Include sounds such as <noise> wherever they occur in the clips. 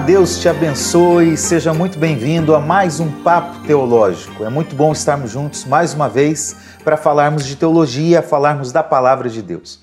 Deus te abençoe, seja muito bem-vindo a mais um Papo Teológico. É muito bom estarmos juntos mais uma vez para falarmos de teologia, falarmos da palavra de Deus.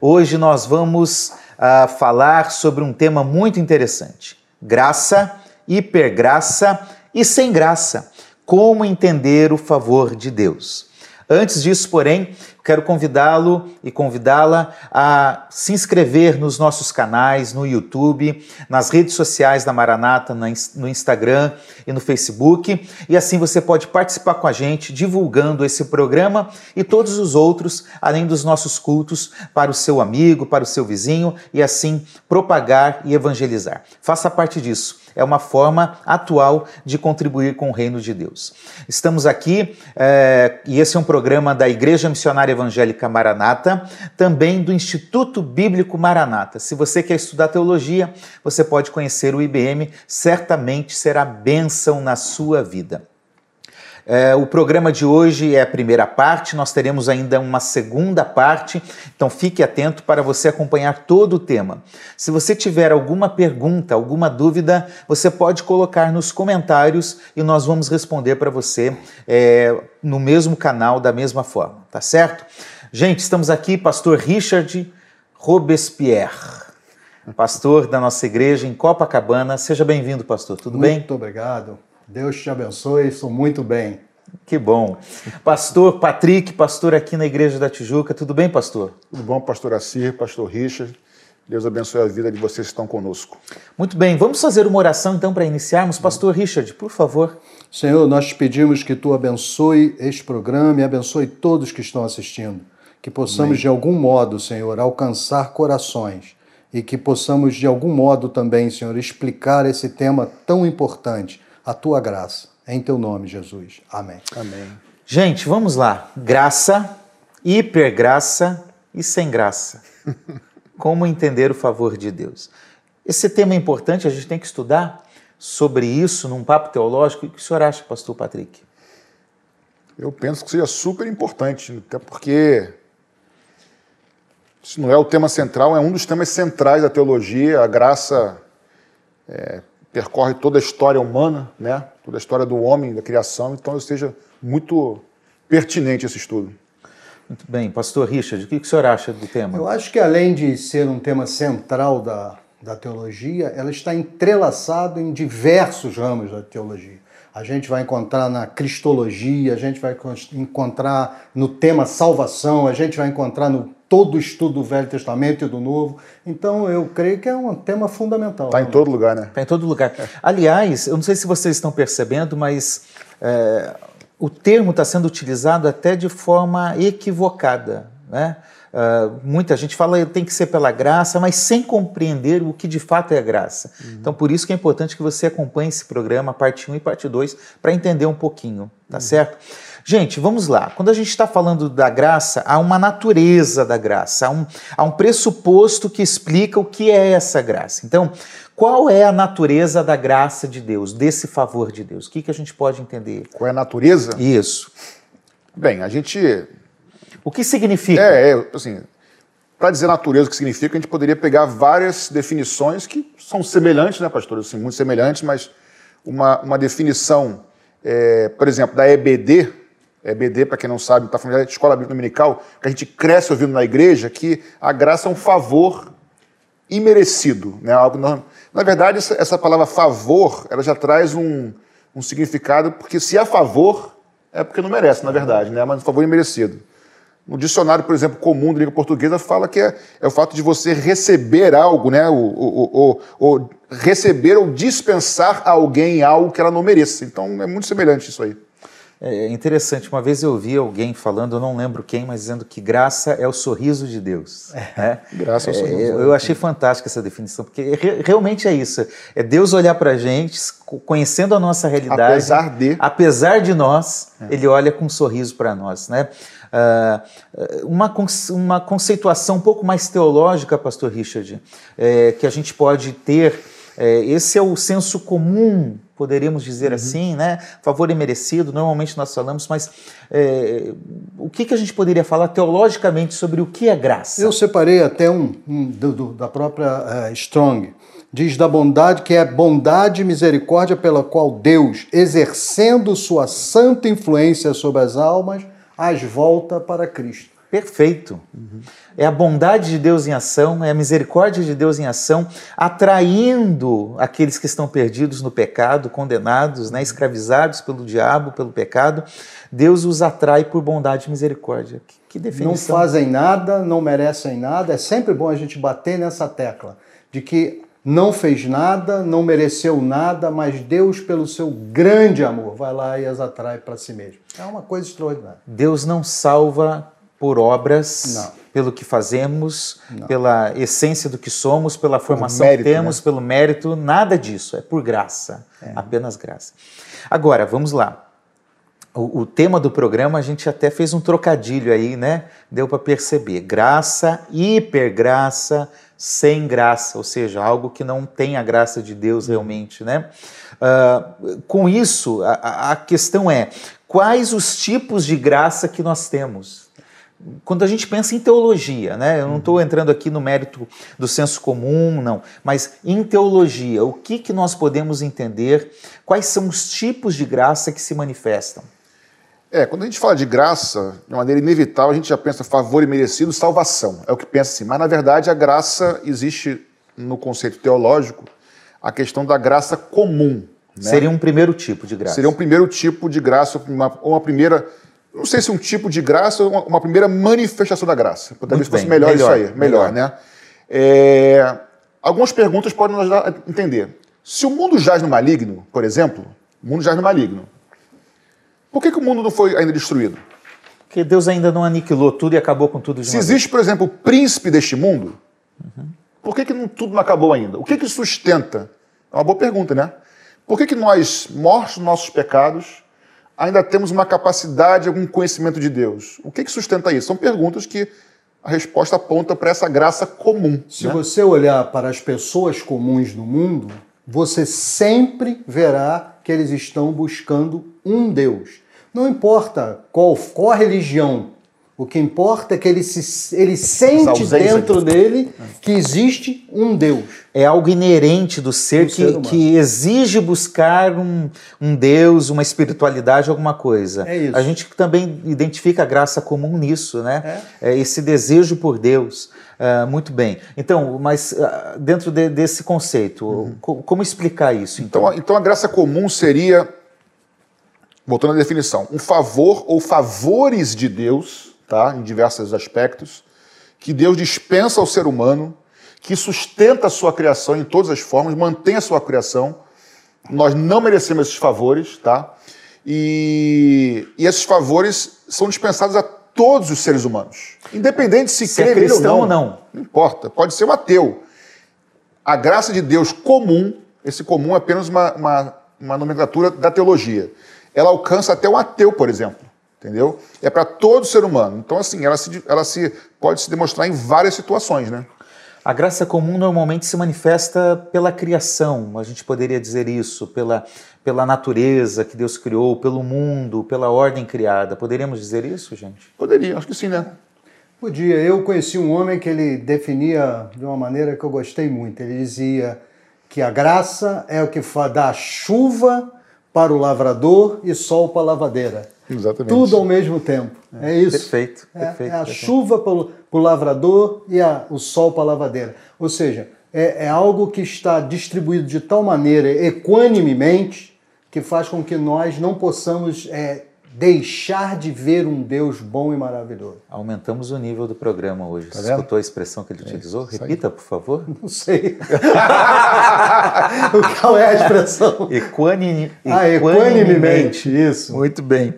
Hoje nós vamos uh, falar sobre um tema muito interessante: graça, hipergraça e sem graça. Como entender o favor de Deus. Antes disso, porém, quero convidá-lo e convidá-la a se inscrever nos nossos canais no YouTube, nas redes sociais da Maranata, no Instagram e no Facebook. E assim você pode participar com a gente divulgando esse programa e todos os outros, além dos nossos cultos, para o seu amigo, para o seu vizinho e assim propagar e evangelizar. Faça parte disso é uma forma atual de contribuir com o reino de Deus. Estamos aqui, é, e esse é um programa da Igreja Missionária Evangélica Maranata, também do Instituto Bíblico Maranata. Se você quer estudar teologia, você pode conhecer o IBM, certamente será bênção na sua vida. É, o programa de hoje é a primeira parte, nós teremos ainda uma segunda parte, então fique atento para você acompanhar todo o tema. Se você tiver alguma pergunta, alguma dúvida, você pode colocar nos comentários e nós vamos responder para você é, no mesmo canal, da mesma forma, tá certo? Gente, estamos aqui, pastor Richard Robespierre pastor da nossa igreja em Copacabana. Seja bem-vindo, pastor. Tudo muito bem? Muito obrigado. Deus te abençoe, estou muito bem. Que bom. Pastor Patrick, pastor aqui na Igreja da Tijuca, tudo bem, pastor? Tudo bom, pastor Assir, pastor Richard. Deus abençoe a vida de vocês que estão conosco. Muito bem, vamos fazer uma oração então para iniciarmos. Pastor Richard, por favor. Senhor, nós te pedimos que tu abençoe este programa e abençoe todos que estão assistindo. Que possamos Amém. de algum modo, Senhor, alcançar corações e que possamos de algum modo também, Senhor, explicar esse tema tão importante a tua graça. Em teu nome, Jesus. Amém. Amém. Gente, vamos lá. Graça, hipergraça e sem graça. <laughs> Como entender o favor de Deus? Esse tema é importante, a gente tem que estudar sobre isso num papo teológico. O que o senhor acha, pastor Patrick? Eu penso que seja super importante, até porque isso não é o tema central, é um dos temas centrais da teologia. A graça é, percorre toda a história humana, né? toda a história do homem, da criação, então seja muito pertinente esse estudo. Muito bem. Pastor Richard, o que o senhor acha do tema? Eu acho que além de ser um tema central da, da teologia, ela está entrelaçado em diversos ramos da teologia. A gente vai encontrar na cristologia, a gente vai encontrar no tema salvação, a gente vai encontrar no todo o estudo do Velho Testamento e do Novo. Então, eu creio que é um tema fundamental. Está em todo lugar, né? Está em todo lugar. <laughs> Aliás, eu não sei se vocês estão percebendo, mas é, o termo está sendo utilizado até de forma equivocada, né? Uh, muita gente fala que tem que ser pela graça, mas sem compreender o que de fato é a graça. Uhum. Então, por isso que é importante que você acompanhe esse programa, parte 1 e parte 2, para entender um pouquinho, tá uhum. certo? Gente, vamos lá. Quando a gente está falando da graça, há uma natureza da graça, há um, há um pressuposto que explica o que é essa graça. Então, qual é a natureza da graça de Deus, desse favor de Deus? O que, que a gente pode entender? Qual é a natureza? Isso. Bem, a gente. O que significa? É, é assim, para dizer natureza o que significa, a gente poderia pegar várias definições que são semelhantes, né, pastor? Assim, muito semelhantes, mas uma, uma definição, é, por exemplo, da EBD, EBD, para quem não sabe, está falando de escola bíblica dominical, que a gente cresce ouvindo na igreja, que a graça é um favor imerecido. Né? Algo não... Na verdade, essa, essa, palavra favor, ela já traz um, um significado, porque se é favor, é porque não merece, na verdade, né? mas um favor imerecido. No dicionário, por exemplo, comum da língua portuguesa, fala que é, é o fato de você receber algo, né? O, o, o, o, receber ou dispensar a alguém algo que ela não mereça. Então é muito semelhante isso aí. É interessante, uma vez eu ouvi alguém falando, eu não lembro quem, mas dizendo que graça é o sorriso de Deus. É, né? Graça é o sorriso. É, eu achei fantástica essa definição, porque re realmente é isso. É Deus olhar para a gente, conhecendo a nossa realidade. Apesar de. Apesar de nós, é. Ele olha com um sorriso para nós. Né? Uh, uma, uma conceituação um pouco mais teológica, Pastor Richard, é, que a gente pode ter, é, esse é o senso comum poderíamos dizer uhum. assim, né? Favor imerecido, normalmente nós falamos, mas é, o que, que a gente poderia falar teologicamente sobre o que é graça? Eu separei até um, um do, do, da própria uh, Strong, diz da bondade que é bondade e misericórdia pela qual Deus, exercendo sua santa influência sobre as almas, as volta para Cristo. Perfeito. Uhum. É a bondade de Deus em ação, é a misericórdia de Deus em ação, atraindo aqueles que estão perdidos no pecado, condenados, né, escravizados pelo diabo, pelo pecado. Deus os atrai por bondade e misericórdia. Que, que definição. Não fazem nada, não merecem nada. É sempre bom a gente bater nessa tecla de que não fez nada, não mereceu nada, mas Deus, pelo seu grande amor, vai lá e as atrai para si mesmo. É uma coisa extraordinária. Deus não salva por obras, não. pelo que fazemos, não. pela essência do que somos, pela formação mérito, que temos, né? pelo mérito, nada disso. É por graça, é. apenas graça. Agora, vamos lá. O, o, tema do programa a gente até fez um trocadilho aí, né? Deu para perceber. Graça, hipergraça, sem graça, ou seja, algo que não tem a graça de Deus realmente, né? Uh, com isso, a, a questão é quais os tipos de graça que nós temos? Quando a gente pensa em teologia, né? Eu não estou entrando aqui no mérito do senso comum, não, mas em teologia, o que, que nós podemos entender? Quais são os tipos de graça que se manifestam? É, quando a gente fala de graça, de maneira inevitável, a gente já pensa favor e merecido, salvação. É o que pensa assim. Mas, na verdade, a graça existe no conceito teológico a questão da graça comum. Né? Seria um primeiro tipo de graça. Seria um primeiro tipo de graça, uma, uma primeira. Não sei se um tipo de graça ou uma, uma primeira manifestação da graça. Talvez fosse melhor, melhor, isso aí. Melhor, melhor. né? É, algumas perguntas podem nos ajudar a entender. Se o mundo jaz no maligno, por exemplo, o mundo jaz no maligno. Por que, que o mundo não foi ainda destruído? Porque Deus ainda não aniquilou tudo e acabou com tudo de Se existe, por exemplo, o príncipe deste mundo, uhum. por que, que não, tudo não acabou ainda? O que, que sustenta? É uma boa pergunta, né? Por que, que nós, mortos nos nossos pecados, ainda temos uma capacidade, algum conhecimento de Deus? O que, que sustenta isso? São perguntas que a resposta aponta para essa graça comum. Se né? você olhar para as pessoas comuns no mundo, você sempre verá que eles estão buscando um Deus. Não importa qual, qual a religião, o que importa é que ele, se, ele sente dentro dele que existe um Deus. É algo inerente do ser, que, ser que, exige buscar um, um Deus, uma espiritualidade, alguma coisa. É isso. A gente também identifica a graça comum nisso, né? É. é esse desejo por Deus. Uh, muito bem. Então, mas uh, dentro de, desse conceito, uhum. co como explicar isso? Então? então, então a graça comum seria voltando à definição, um favor ou favores de Deus, tá, em diversos aspectos, que Deus dispensa ao ser humano, que sustenta a sua criação em todas as formas, mantém a sua criação. Nós não merecemos esses favores, tá? E, e esses favores são dispensados a todos os seres humanos, independente se, se crê é ou não. ou não. Não importa, pode ser um ateu. A graça de Deus comum, esse comum é apenas uma, uma, uma nomenclatura da teologia ela alcança até um ateu, por exemplo. Entendeu? É para todo ser humano. Então, assim, ela, se, ela se pode se demonstrar em várias situações, né? A graça comum normalmente se manifesta pela criação, a gente poderia dizer isso, pela, pela natureza que Deus criou, pelo mundo, pela ordem criada. Poderíamos dizer isso, gente? Poderia, acho que sim, né? Podia. Eu conheci um homem que ele definia de uma maneira que eu gostei muito. Ele dizia que a graça é o que dá chuva para o lavrador e sol para a lavadeira. Exatamente. Tudo ao mesmo tempo. É, é isso. Perfeito. É, perfeito, é a perfeito. chuva para o, lavrador e a, o sol para a lavadeira. Ou seja, é, é algo que está distribuído de tal maneira equanimemente que faz com que nós não possamos é, deixar de ver um Deus bom e maravilhoso. Aumentamos o nível do programa hoje. Tá Você escutou a expressão que ele é, utilizou? Repita, por favor. <laughs> Não sei. <laughs> Qual é a expressão? Equani... Ah, equanimemente, isso. Muito bem.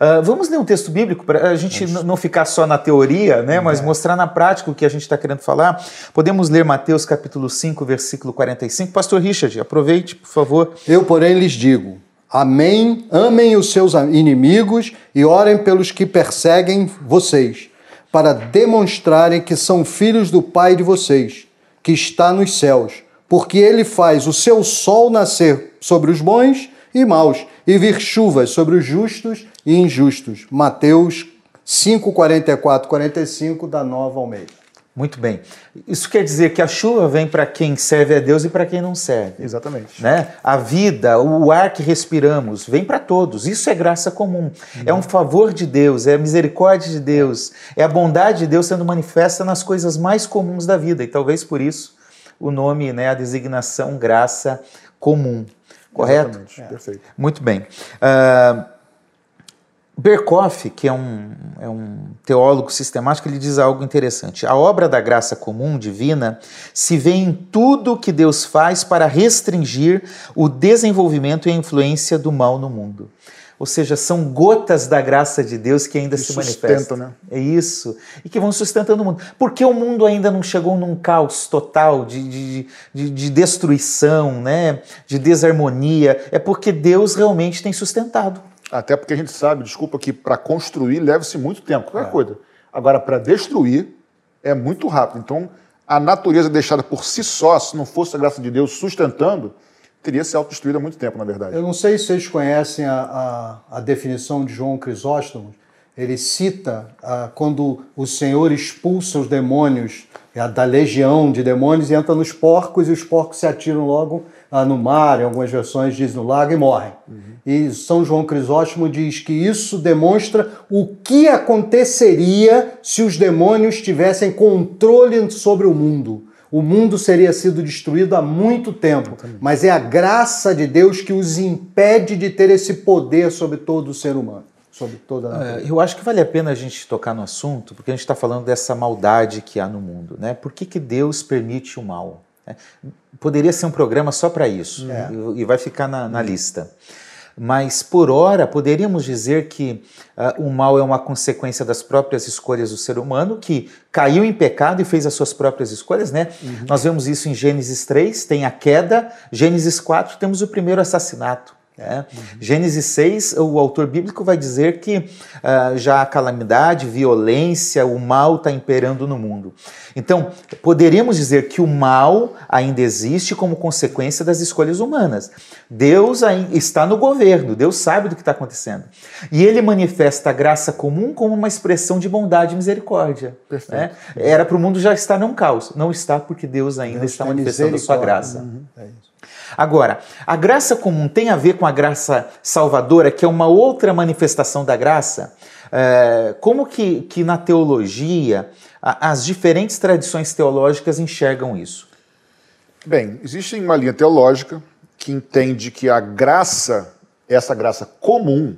Uh, vamos ler um texto bíblico para a gente não ficar só na teoria, né, mas é. mostrar na prática o que a gente está querendo falar. Podemos ler Mateus capítulo 5, versículo 45. Pastor Richard, aproveite, por favor. Eu, porém, lhes digo Amém. Amem os seus inimigos e orem pelos que perseguem vocês, para demonstrarem que são filhos do Pai de vocês, que está nos céus, porque ele faz o seu sol nascer sobre os bons e maus e vir chuvas sobre os justos e injustos. Mateus 5, 44, 45 da Nova Almeida. Muito bem. Isso quer dizer que a chuva vem para quem serve a Deus e para quem não serve. Exatamente. Né? A vida, o ar que respiramos, vem para todos. Isso é graça comum. Uhum. É um favor de Deus, é a misericórdia de Deus, é a bondade de Deus sendo manifesta nas coisas mais comuns da vida. E talvez por isso o nome, né, a designação graça comum. Correto? Exatamente. É. Perfeito. Muito bem. Uh, Berkoff, que é um, é um teólogo sistemático, ele diz algo interessante. A obra da graça comum divina se vê em tudo que Deus faz para restringir o desenvolvimento e a influência do mal no mundo. Ou seja, são gotas da graça de Deus que ainda que se manifestam. Né? É isso. E que vão sustentando o mundo. Porque o mundo ainda não chegou num caos total de, de, de, de destruição, né? de desarmonia. É porque Deus realmente tem sustentado. Até porque a gente sabe, desculpa, que para construir leva-se muito tempo, qualquer é. coisa. Agora, para destruir é muito rápido. Então, a natureza deixada por si só, se não fosse a graça de Deus sustentando, teria se autodestruído há muito tempo, na verdade. Eu não sei se vocês conhecem a, a, a definição de João Crisóstomo. Ele cita ah, quando o Senhor expulsa os demônios da legião de demônios e entra nos porcos e os porcos se atiram logo ah, no mar, em algumas versões diz no lago, e morrem. Uhum. E São João Crisóstomo diz que isso demonstra o que aconteceria se os demônios tivessem controle sobre o mundo. O mundo seria sido destruído há muito tempo, mas é a graça de Deus que os impede de ter esse poder sobre todo o ser humano. Sobre toda a é, eu acho que vale a pena a gente tocar no assunto, porque a gente está falando dessa maldade que há no mundo. Né? Por que, que Deus permite o mal? É, poderia ser um programa só para isso é. e vai ficar na, na, lista. Mas, por hora, poderíamos dizer que uh, o mal é uma consequência das próprias escolhas do ser humano, que caiu em pecado e fez as suas próprias escolhas, né? Uhum. Nós vemos isso em Gênesis 3, tem a queda, Gênesis 4, temos o primeiro assassinato. É. Uhum. Gênesis 6, o autor bíblico vai dizer que uh, já a calamidade, violência, o mal está imperando no mundo. Então, poderíamos dizer que o mal ainda existe como consequência das escolhas humanas. Deus está no governo, Deus sabe do que está acontecendo. E ele manifesta a graça comum como uma expressão de bondade e misericórdia. Né? Era para o mundo já estar num caos. Não está porque Deus ainda Deus está manifestando a sua graça. Uhum. É isso. Agora, a graça comum tem a ver com a graça salvadora, que é uma outra manifestação da graça? É, como que, que na teologia a, as diferentes tradições teológicas enxergam isso? Bem, existe uma linha teológica que entende que a graça, essa graça comum,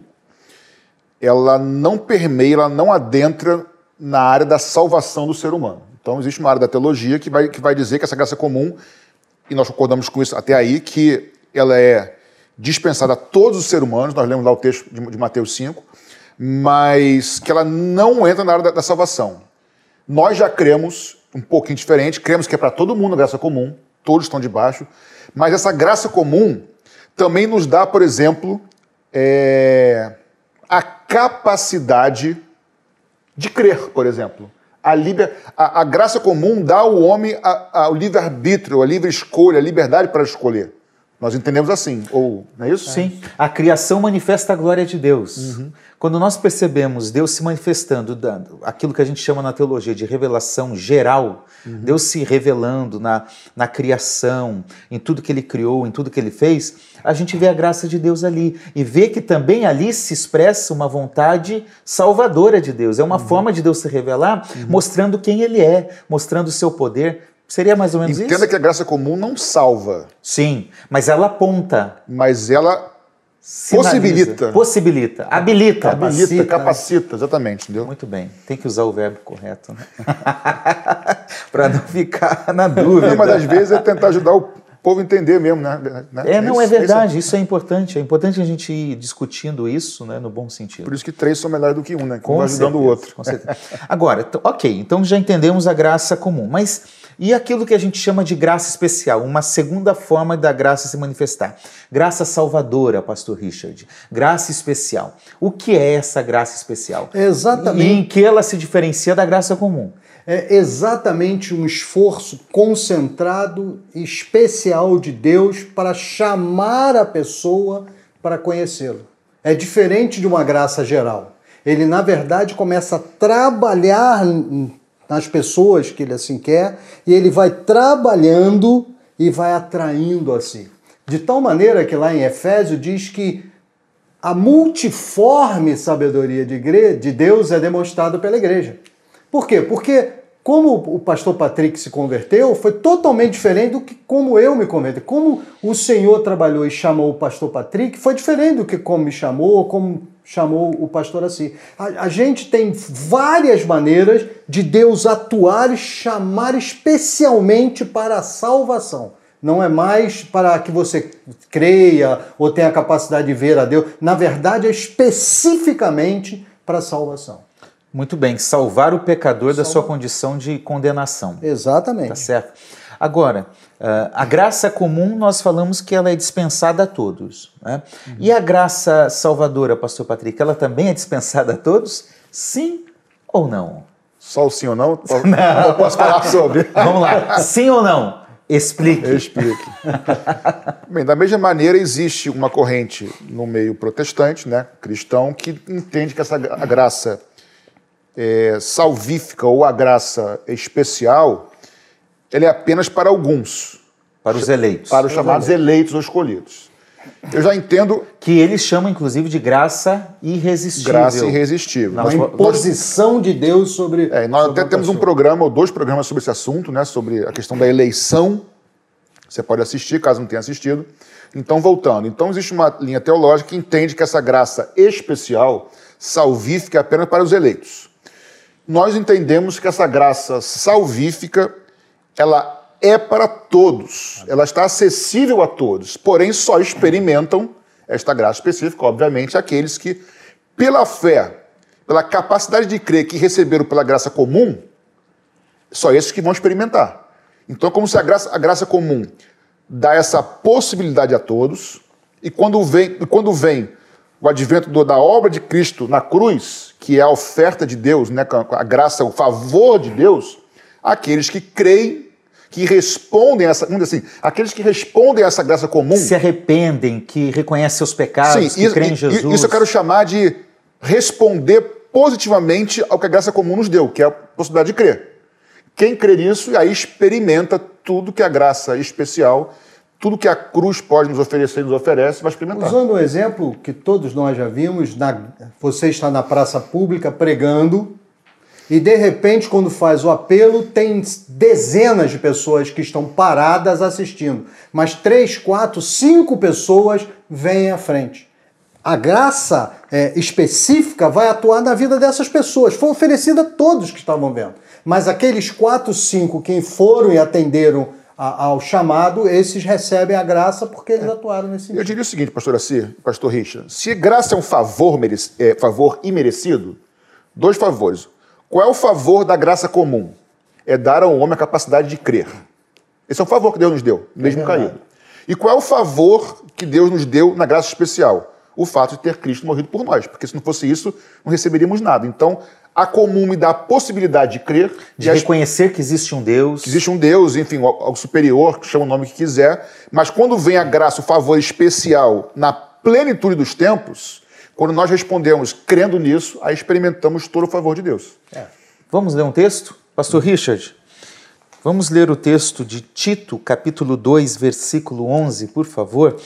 ela não permeia, ela não adentra na área da salvação do ser humano. Então, existe uma área da teologia que vai, que vai dizer que essa graça comum e nós concordamos com isso até aí, que ela é dispensada a todos os seres humanos, nós lemos lá o texto de, de Mateus 5, mas que ela não entra na área da, da, salvação. Nós já cremos um pouquinho diferente, cremos que é para todo mundo a graça comum, todos estão debaixo, mas essa graça comum também nos dá, por exemplo, é, a capacidade de crer, por exemplo a, liber, a, a graça comum dá ao homem a, o livre-arbítrio, a livre escolha, a liberdade para escolher. Nós entendemos assim, ou não é isso? Sim. A criação manifesta a glória de Deus. Uhum. Quando nós percebemos Deus se manifestando, dando aquilo que a gente chama na teologia de revelação geral, uhum. Deus se revelando na, na criação, em tudo que ele criou, em tudo que ele fez, a gente vê a graça de Deus ali e vê que também ali se expressa uma vontade salvadora de Deus. É uma uhum. forma de Deus se revelar, uhum. mostrando quem ele é, mostrando o seu poder. Seria mais ou menos Entenda isso? Entenda que a graça comum não salva. Sim, mas ela aponta. Mas ela Sinaliza, possibilita. Possibilita. Habilita. Habilita, capacita, exatamente, entendeu? Muito bem. Tem que usar o verbo correto, né? <laughs> Para não ficar na dúvida. Não, mas às vezes é tentar ajudar o povo entender mesmo, né? É, não, é, é verdade. Isso é importante. É importante a gente ir discutindo isso, né, no bom sentido. Por isso que três são melhores do que um, né? Com um ajudando certeza, o outro. Com certeza. Agora, ok, então já entendemos a graça comum, mas e aquilo que a gente chama de graça especial, uma segunda forma da graça se manifestar. Graça salvadora, pastor Richard. Graça especial. O que é essa graça especial? Exatamente. E em que ela se diferencia da graça comum? É exatamente um esforço concentrado especial de Deus para chamar a pessoa para conhecê-lo. É diferente de uma graça geral. Ele, na verdade, começa a trabalhar nas pessoas que ele assim quer, e ele vai trabalhando e vai atraindo a si. De tal maneira que lá em Efésio diz que a multiforme sabedoria de Deus é demonstrada pela igreja. Por quê? Porque como o pastor Patrick se converteu, foi totalmente diferente do que como eu me converti. Como o Senhor trabalhou e chamou o pastor Patrick, foi diferente do que como me chamou ou como chamou o pastor assim. A, a gente tem várias maneiras de Deus atuar e chamar especialmente para a salvação. Não é mais para que você creia ou tenha a capacidade de ver a Deus. Na verdade, é especificamente para a salvação. Muito bem, salvar o pecador da sua condição de condenação. Exatamente. Tá certo? Agora, ah, a graça comum, nós falamos que ela é dispensada a todos. Né? Uhum. E a graça salvadora, pastor Patrick, ela também é dispensada a todos? Sim ou não? Só o sim ou não? <laughs> não. Eu posso falar sobre. <laughs> Vamos lá. Sim ou não? Explique. Explique. Bem, da mesma maneira, existe uma corrente no meio protestante, né, cristão, que entende que essa graça é, salvífica ou a graça especial, ela é apenas para alguns. Para os eleitos. Para os chamados eleitos ou escolhidos. Eu já entendo. Que eles chamam, inclusive, de graça irresistível. Graça irresistível. Uma imposição de Deus sobre. É, nós sobre até temos um programa, ou dois programas sobre esse assunto, né? Sobre a questão da eleição. Você pode assistir, caso não tenha assistido. Então, voltando. Então, existe uma linha teológica que entende que essa graça especial, salvífica, é apenas para os eleitos nós entendemos que essa graça salvífica, ela é para todos, ela está acessível a todos, porém só experimentam esta graça específica, obviamente, aqueles que, pela fé, pela capacidade de crer que receberam pela graça comum, só esses que vão experimentar. Então, como se a graça, a graça comum dá essa possibilidade a todos, e quando vem, quando vem o advento do, da obra de Cristo na cruz, que é a oferta de Deus, né, a graça, o favor de Deus, aqueles que creem, que respondem a essa, assim, aqueles que respondem a essa graça comum. Se arrependem, que reconhecem seus pecados, Sim, que isso, creem em Jesus. Isso eu quero chamar de responder positivamente ao que a graça comum nos deu, que é a possibilidade de crer. Quem crê nisso, aí experimenta tudo que a graça especial tudo que a cruz pode nos oferecer nos oferece, vai experimentar. Usando um exemplo que todos nós já vimos, na, você está na praça pública pregando e de repente, quando faz o apelo, tem dezenas de pessoas que estão paradas assistindo, mas três, quatro, cinco pessoas vêm à frente. A graça é, específica vai atuar na vida dessas pessoas. Foi oferecida a todos que estavam vendo. Mas aqueles quatro, cinco que foram e atenderam ao chamado, esses recebem a graça porque eles é. atuaram nesse sentido. Eu diria o seguinte, pastor Assi, pastor Richard, se graça é um favor, é, favor imerecido, dois favores. Qual é o favor da graça comum? É dar ao homem a capacidade de crer. Esse é um favor que Deus nos deu, mesmo é caído. E qual é o favor que Deus nos deu na graça especial? O fato de ter Cristo morrido por nós, porque se não fosse isso, não receberíamos nada. Então, a comum me dá a possibilidade de crer. De, de reconhecer que existe um Deus. Que existe um Deus, enfim, ao superior, chama o nome que quiser. Mas quando vem a graça, o favor especial na plenitude dos tempos, quando nós respondemos crendo nisso, aí experimentamos todo o favor de Deus. É. Vamos ler um texto? Pastor Richard, vamos ler o texto de Tito, capítulo 2, versículo 11, por favor.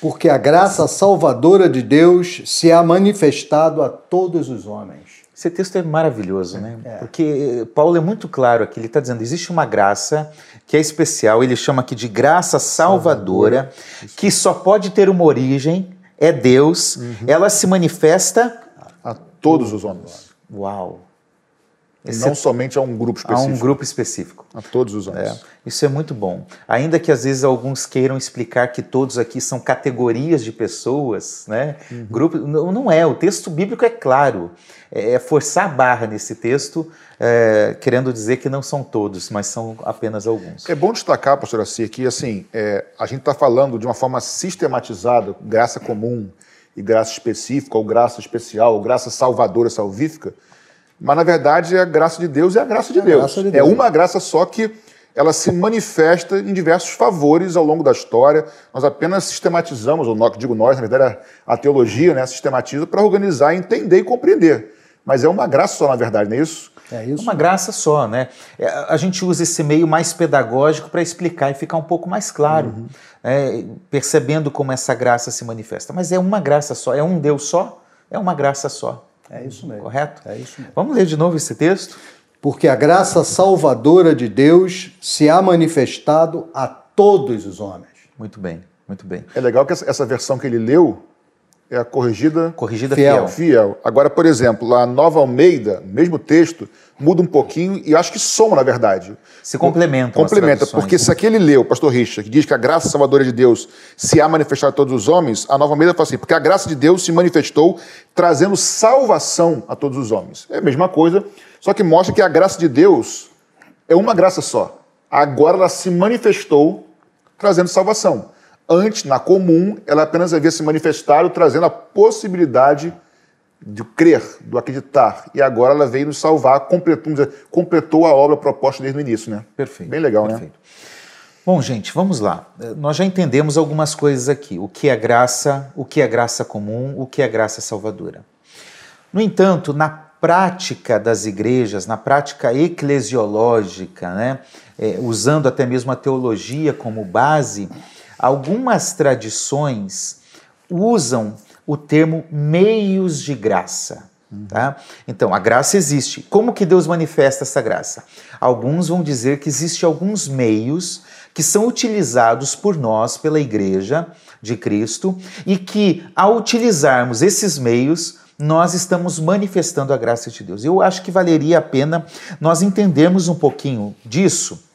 Porque a graça salvadora de Deus se há manifestado a todos os homens esse texto é maravilhoso, né? É. Porque Paulo é muito claro aqui, ele está dizendo, existe uma graça que é especial, ele chama aqui de graça salvadora, salvadora. que só pode ter uma origem, é Deus, uhum. ela se manifesta a todos os homens. Uau! E não é... somente a um grupo específico. A um grupo específico. A todos os homens. É, isso é muito bom. Ainda que às vezes alguns queiram explicar que todos aqui são categorias de pessoas, né? Uhum. Grupo, não, não é. O texto bíblico é claro. É, é forçar a barra nesse texto, é, querendo dizer que não são todos, mas são apenas alguns. É bom destacar, pastor Assi, que assim, é, a gente está falando de uma forma sistematizada, graça comum e graça específica, ou graça especial, ou graça salvadora, salvífica, mas, na verdade, a graça de Deus é a graça de, é Deus. Graça de Deus. É uma graça só que ela se manifesta em diversos favores ao longo da história. Nós apenas sistematizamos, ou nós, digo nós, na verdade, a teologia né, sistematiza para organizar, entender e compreender. Mas é uma graça só, na verdade, não é isso? É isso. Uma graça só, né? É, A gente usa esse meio mais pedagógico para explicar e ficar um pouco mais claro, Uhum. né? percebendo como essa graça se manifesta. Mas é uma graça só, é um Deus só, é uma graça só. É isso mesmo. Correto? É isso mesmo. Vamos ler de novo esse texto? Porque a graça salvadora de Deus se há manifestado a todos os homens. Muito bem, muito bem. É legal que essa, essa versão que ele leu é a corrigida Corrigida Fiel. fiel. Agora, por exemplo, a Nova Almeida, mesmo texto, muda um pouquinho e acho que soma, na verdade. Se Complementa, traduções, porque né? se aqui ele leu, pastor Richard, que diz que a graça salvadora de Deus se há manifestado a todos os homens, a Nova Almeida fala assim, porque a graça de Deus se manifestou trazendo salvação a todos os homens. É a mesma coisa, só que mostra que a graça de Deus é uma graça só. Agora ela se manifestou trazendo salvação. Antes, na comum, ela apenas havia se manifestado trazendo a possibilidade de crer, do acreditar. E agora ela veio nos salvar, completou, dizer, completou a obra proposta desde o início, né? Perfeito. Bem legal, né? perfeito. Bom, gente, vamos lá. Nós já entendemos algumas coisas aqui. O que é graça, o que é graça comum, o que é graça salvadora. No entanto, na prática das igrejas, na prática eclesiológica, né, eh, usando até mesmo a teologia como base, algumas tradições usam o termo meios de graça. Tá? Então, a graça existe. Como que Deus manifesta essa graça? Alguns vão dizer que existem alguns meios que são utilizados por nós, pela Igreja de Cristo, e que, ao utilizarmos esses meios, nós estamos manifestando a graça de Deus. Eu acho que valeria a pena nós entendermos um pouquinho disso.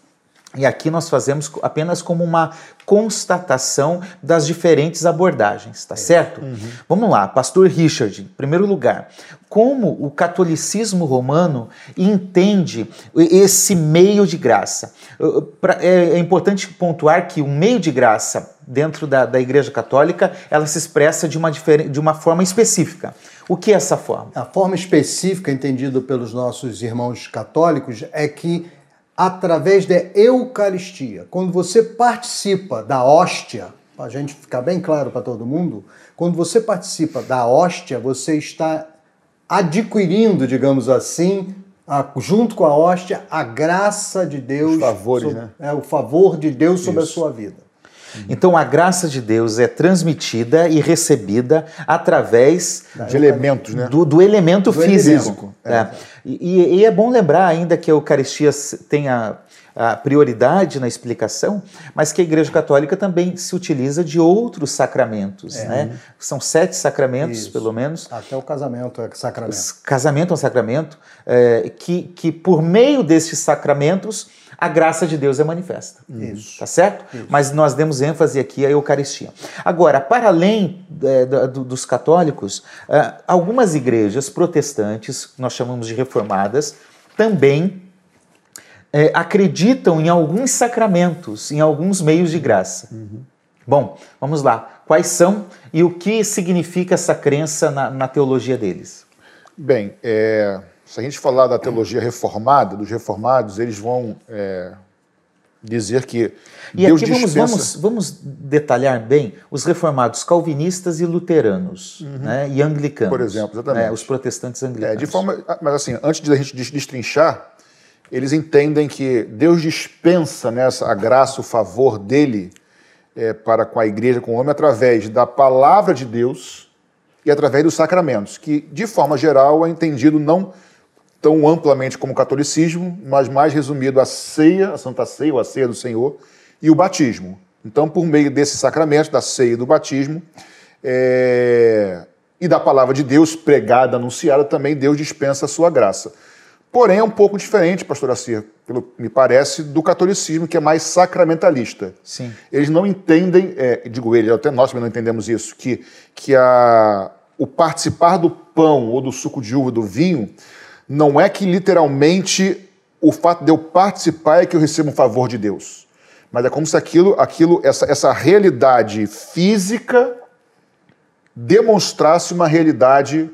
E aqui nós fazemos apenas como uma constatação das diferentes abordagens, tá certo? Vamos lá, Pastor Richard, em primeiro lugar, como o catolicismo romano entende esse meio de graça? É é importante pontuar que o meio de graça dentro da, da Igreja Católica ela se expressa de uma, de uma forma específica. O que é essa forma? A forma específica entendida pelos nossos irmãos católicos é que através da Eucaristia, quando você participa da hóstia, para a gente ficar bem claro para todo mundo, quando você participa da hóstia, você está adquirindo, digamos assim, a- junto com a hóstia, a graça de Deus. Os favores, sobre- né? É, o favor de Deus sobre Isso. a sua vida. Então a graça de Deus é transmitida e recebida através De elementos, né? do, do elemento Do físico. elemento, É. E, e é bom lembrar ainda que a Eucaristia s- tem a, a prioridade na explicação, mas que a Igreja Católica também se utiliza de outros sacramentos. Né? São sete sacramentos, Isso. pelo menos. Até o casamento é sacramento. Casamento é um sacramento é, que, que, por meio destes sacramentos, a graça de Deus é manifesta. Isso. Tá certo? Mas nós demos ênfase aqui à Eucaristia. Agora, para além é, do- dos católicos, é, algumas igrejas protestantes, nós chamamos de reformadas, também é, acreditam em alguns sacramentos, em alguns meios de graça. Bom, vamos lá. Quais são e o que significa essa crença na, na teologia deles? Bem, é, se a gente falar da teologia reformada, dos reformados, eles vão é, dizer que E Deus aqui vamos, dispensa... vamos, vamos detalhar bem os reformados calvinistas e luteranos, né, e anglicanos. Por exemplo, exatamente. né, os protestantes anglicanos. É, de forma, mas assim, antes de a gente des- destrinchar, eles entendem que Deus dispensa nessa a graça, o favor dele é, para com a igreja, com o homem, através da palavra de Deus e através dos sacramentos, que de forma geral é entendido não tão amplamente como o catolicismo, mas mais resumido a ceia, a Santa Ceia, ou a ceia do Senhor, e o batismo. Então, por meio desses sacramentos, da ceia e do batismo, é, e da palavra de Deus pregada, anunciada, também Deus dispensa a sua graça. Porém, é um pouco diferente, pastor Assir, pelo que me parece, do catolicismo, que é mais sacramentalista. Sim. Eles não entendem, é, digo eles, até nós também não entendemos isso, que, que a, o participar do pão ou do suco de uva, do vinho, não é que literalmente o fato de eu participar é que eu recebo um favor de Deus. Mas é como se aquilo, aquilo essa, essa realidade física demonstrasse uma realidade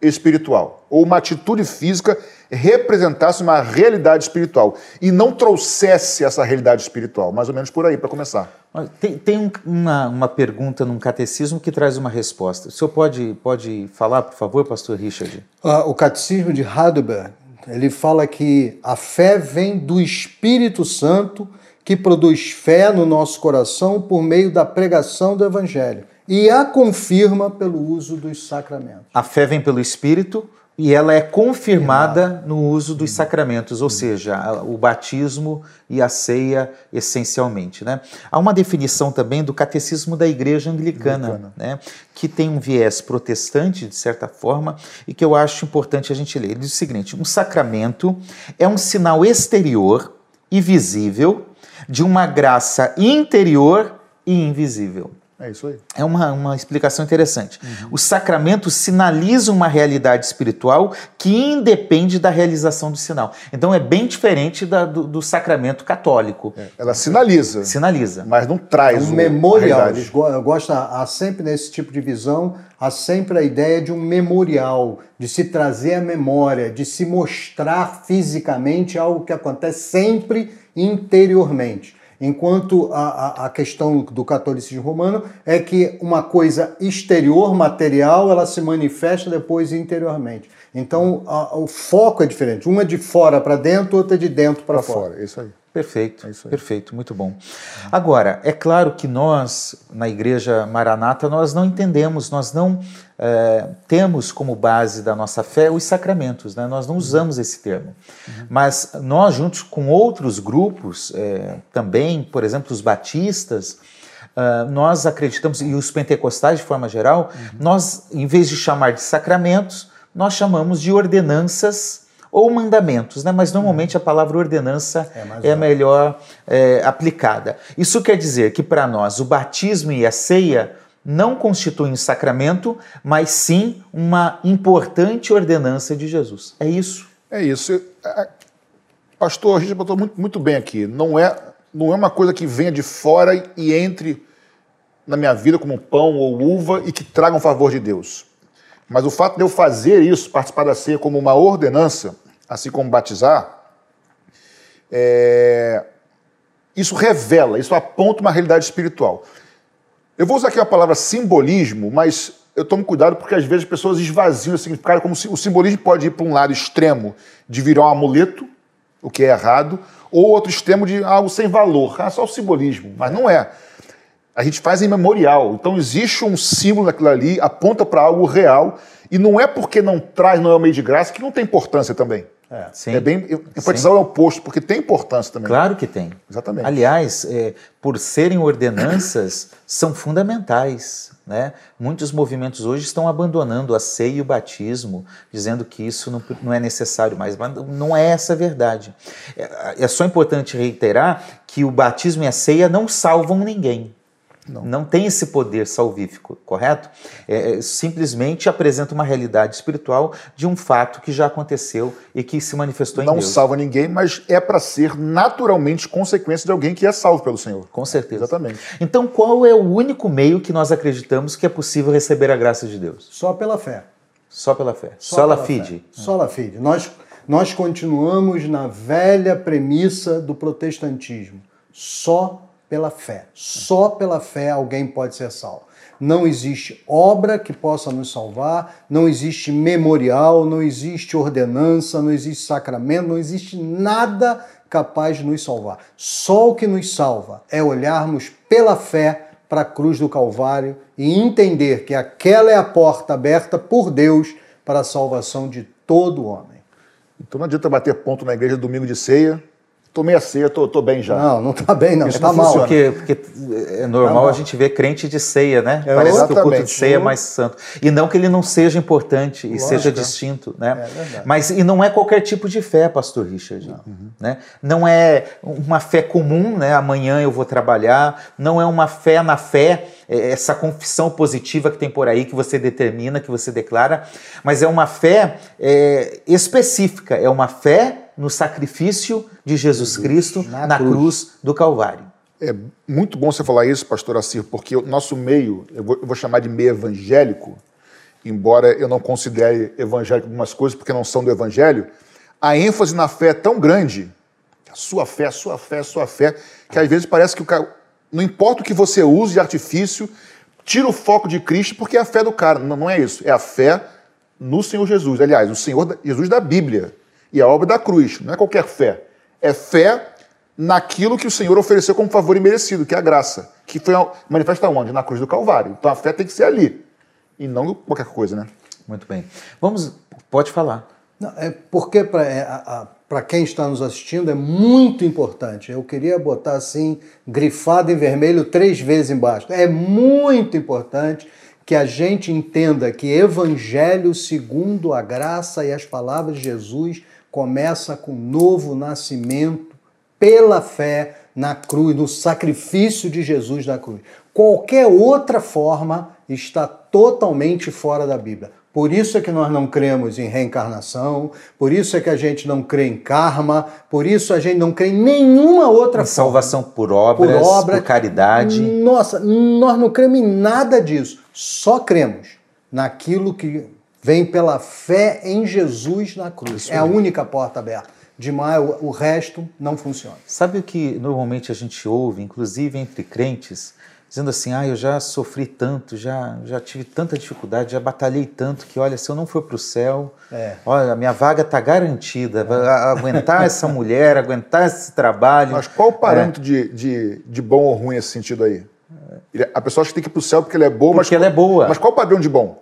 espiritual. Ou uma atitude física representasse uma realidade espiritual. E não trouxesse essa realidade espiritual. Mais ou menos por aí, para começar. Tem, tem um- uma, uma pergunta num catecismo que traz uma resposta. O senhor pode, pode falar, por favor, pastor Richard? Ah, o Catecismo de Heidelberg Ele fala que a fé vem do Espírito Santo que produz fé no nosso coração por meio da pregação do Evangelho e a confirma pelo uso dos sacramentos. A fé vem pelo Espírito e ela é confirmada no uso dos sacramentos, ou seja, o batismo e a ceia essencialmente. Né? Há uma definição também do catecismo da Igreja Anglicana, Anglicana. Né? que tem um viés protestante, de certa forma, e que eu acho importante a gente ler. Ele diz o seguinte: um sacramento é um sinal exterior e visível de uma graça interior e invisível. É isso aí. É uma, uma explicação interessante. Uhum. Os sacramentos sinalizam uma realidade espiritual que independe da realização do sinal. Então é bem diferente da, do, do, sacramento católico. É, ela sinaliza. Sinaliza. Mas não traz. É um memorial. Eles gostam, há sempre nesse tipo de visão, há sempre a ideia de um memorial, de se trazer a memória, de se mostrar fisicamente algo que acontece sempre interiormente. Enquanto a, a, questão do catolicismo romano é que uma coisa exterior, material, ela se manifesta depois interiormente. Então a, o foco é diferente. Uma é de fora para dentro, outra é de dentro para fora. fora. Isso aí. Perfeito, é perfeito, muito bom. Agora, é claro que nós, na Igreja Maranata, nós não entendemos, nós não é, temos como base da nossa fé os sacramentos, né? nós não usamos esse termo. Uhum. Mas nós, juntos com outros grupos, é, também, por exemplo, os batistas, Uh, nós acreditamos, e os pentecostais de forma geral, uhum. nós, em vez de chamar de sacramentos, nós chamamos de ordenanças ou mandamentos, né? mas normalmente a palavra ordenança é, é melhor é, aplicada. Isso quer dizer que para nós o batismo e a ceia não constituem um sacramento, mas sim uma importante ordenança de Jesus. É isso. É isso. É, pastor, a gente botou muito, muito bem aqui. Não é, não é uma coisa que venha de fora e entre na minha vida como pão ou uva e que traga um favor de Deus. Mas o fato de eu fazer isso, participar da ceia como uma ordenança, assim como batizar, é... isso revela, isso aponta uma realidade espiritual. Eu vou usar aqui a palavra simbolismo, mas eu tomo cuidado porque às vezes as pessoas esvaziam o significado, como se o simbolismo pode ir para um lado extremo de virar um amuleto, o que é errado, ou outro extremo de algo sem valor, ah, só o simbolismo, mas não é. A gente faz em memorial, então existe um símbolo naquilo ali, aponta para algo real, e não é porque não traz, não é o meio de graça, que não tem importância também. É, Sim. é bem enfatizar o oposto, porque tem importância também. Claro que tem. Exatamente. Aliás, é, por serem ordenanças, <coughs> são fundamentais. Né? Muitos movimentos hoje estão abandonando a ceia e o batismo, dizendo que isso não, não é necessário mais, mas não é essa a verdade. É, é só importante reiterar que o batismo e a ceia não salvam ninguém. Não. não tem esse poder salvífico, correto? É, é, simplesmente apresenta uma realidade espiritual de um fato que já aconteceu e que se manifestou não em Deus. Não salva ninguém, mas é para ser naturalmente consequência de alguém que é salvo pelo Senhor. Com certeza. Exatamente. Então, qual é o único meio que nós acreditamos que é possível receber a graça de Deus? Só pela fé. Só pela fé. Só, Só la fide. Só la fide. Nós, nós continuamos na velha premissa do protestantismo. Só pela fé. Só pela fé alguém pode ser salvo. Não existe obra que possa nos salvar, não existe memorial, não existe ordenança, não existe sacramento, não existe nada capaz de nos salvar. Só o que nos salva é olharmos pela fé para a cruz do Calvário e entender que aquela é a porta aberta por Deus para a salvação de todo homem. Então não adianta bater ponto na igreja domingo de ceia, Tomei a ceia, tô, tô bem já. Não, não tá bem, não. Isso tá não mal. Porque, porque é normal tá a gente ver crente de ceia, né? É, Parece exatamente. que o culto de ceia é mais santo. E não que ele não seja importante e Lógico. seja distinto, né? É Mas e não é qualquer tipo de fé, pastor Richard. Não. Né? não é uma fé comum, né? Amanhã eu vou trabalhar. Não é uma fé na fé, é essa confissão positiva que tem por aí, que você determina, que você declara. Mas é uma fé é, específica. É uma fé no sacrifício de Jesus Cristo na, na cruz. cruz. do Calvário. É muito bom você falar isso, pastor Assir, porque o nosso meio, eu vou, eu vou chamar de meio evangélico, embora eu não considere evangélico algumas coisas porque não são do evangelho, a ênfase na fé é tão grande, a sua fé, a sua fé, a sua fé, que às vezes parece que o cara, não importa o que você use de artifício, tira o foco de Cristo porque é a fé do cara. Não, não é isso, é a fé no Senhor Jesus. Aliás, o Senhor Jesus da Bíblia E a obra da cruz não é qualquer fé. É fé naquilo que o Senhor ofereceu como favor imerecido, que é a graça. Que foi manifesta onde? Na cruz do Calvário. Então a fé tem que ser ali. E não qualquer coisa, né? Muito bem. Vamos, pode falar. Não, é porque para é, quem está nos assistindo é muito importante. Eu queria botar assim, grifado em vermelho três vezes embaixo. É muito importante que a gente entenda que Evangelho segundo a graça e as palavras de Jesus começa com novo nascimento pela fé na cruz, no sacrifício de Jesus na cruz. Qualquer outra forma está totalmente fora da Bíblia. Por isso é que nós não cremos em reencarnação, por isso é que a gente não crê em karma, por isso a gente não crê em nenhuma outra em salvação por obras, por, obra, por caridade. Nossa, nós não cremos em nada disso. Só cremos naquilo que vem pela fé em Jesus na cruz. Isso é a única porta aberta. Demais, o resto não funciona. Sabe o que normalmente a gente ouve, inclusive entre crentes? dizendo assim: ah, eu já sofri tanto, já, já tive tanta dificuldade, já batalhei tanto que, olha, se eu não for para o céu, é. olha, a minha vaga está garantida. É. Aguentar <laughs> essa mulher, aguentar esse trabalho. Mas qual o parâmetro é. de, de, de bom ou ruim nesse sentido aí? A pessoa acha que tem que ir para o céu porque ela é boa, porque mas, ela é boa. Mas qual o padrão de bom?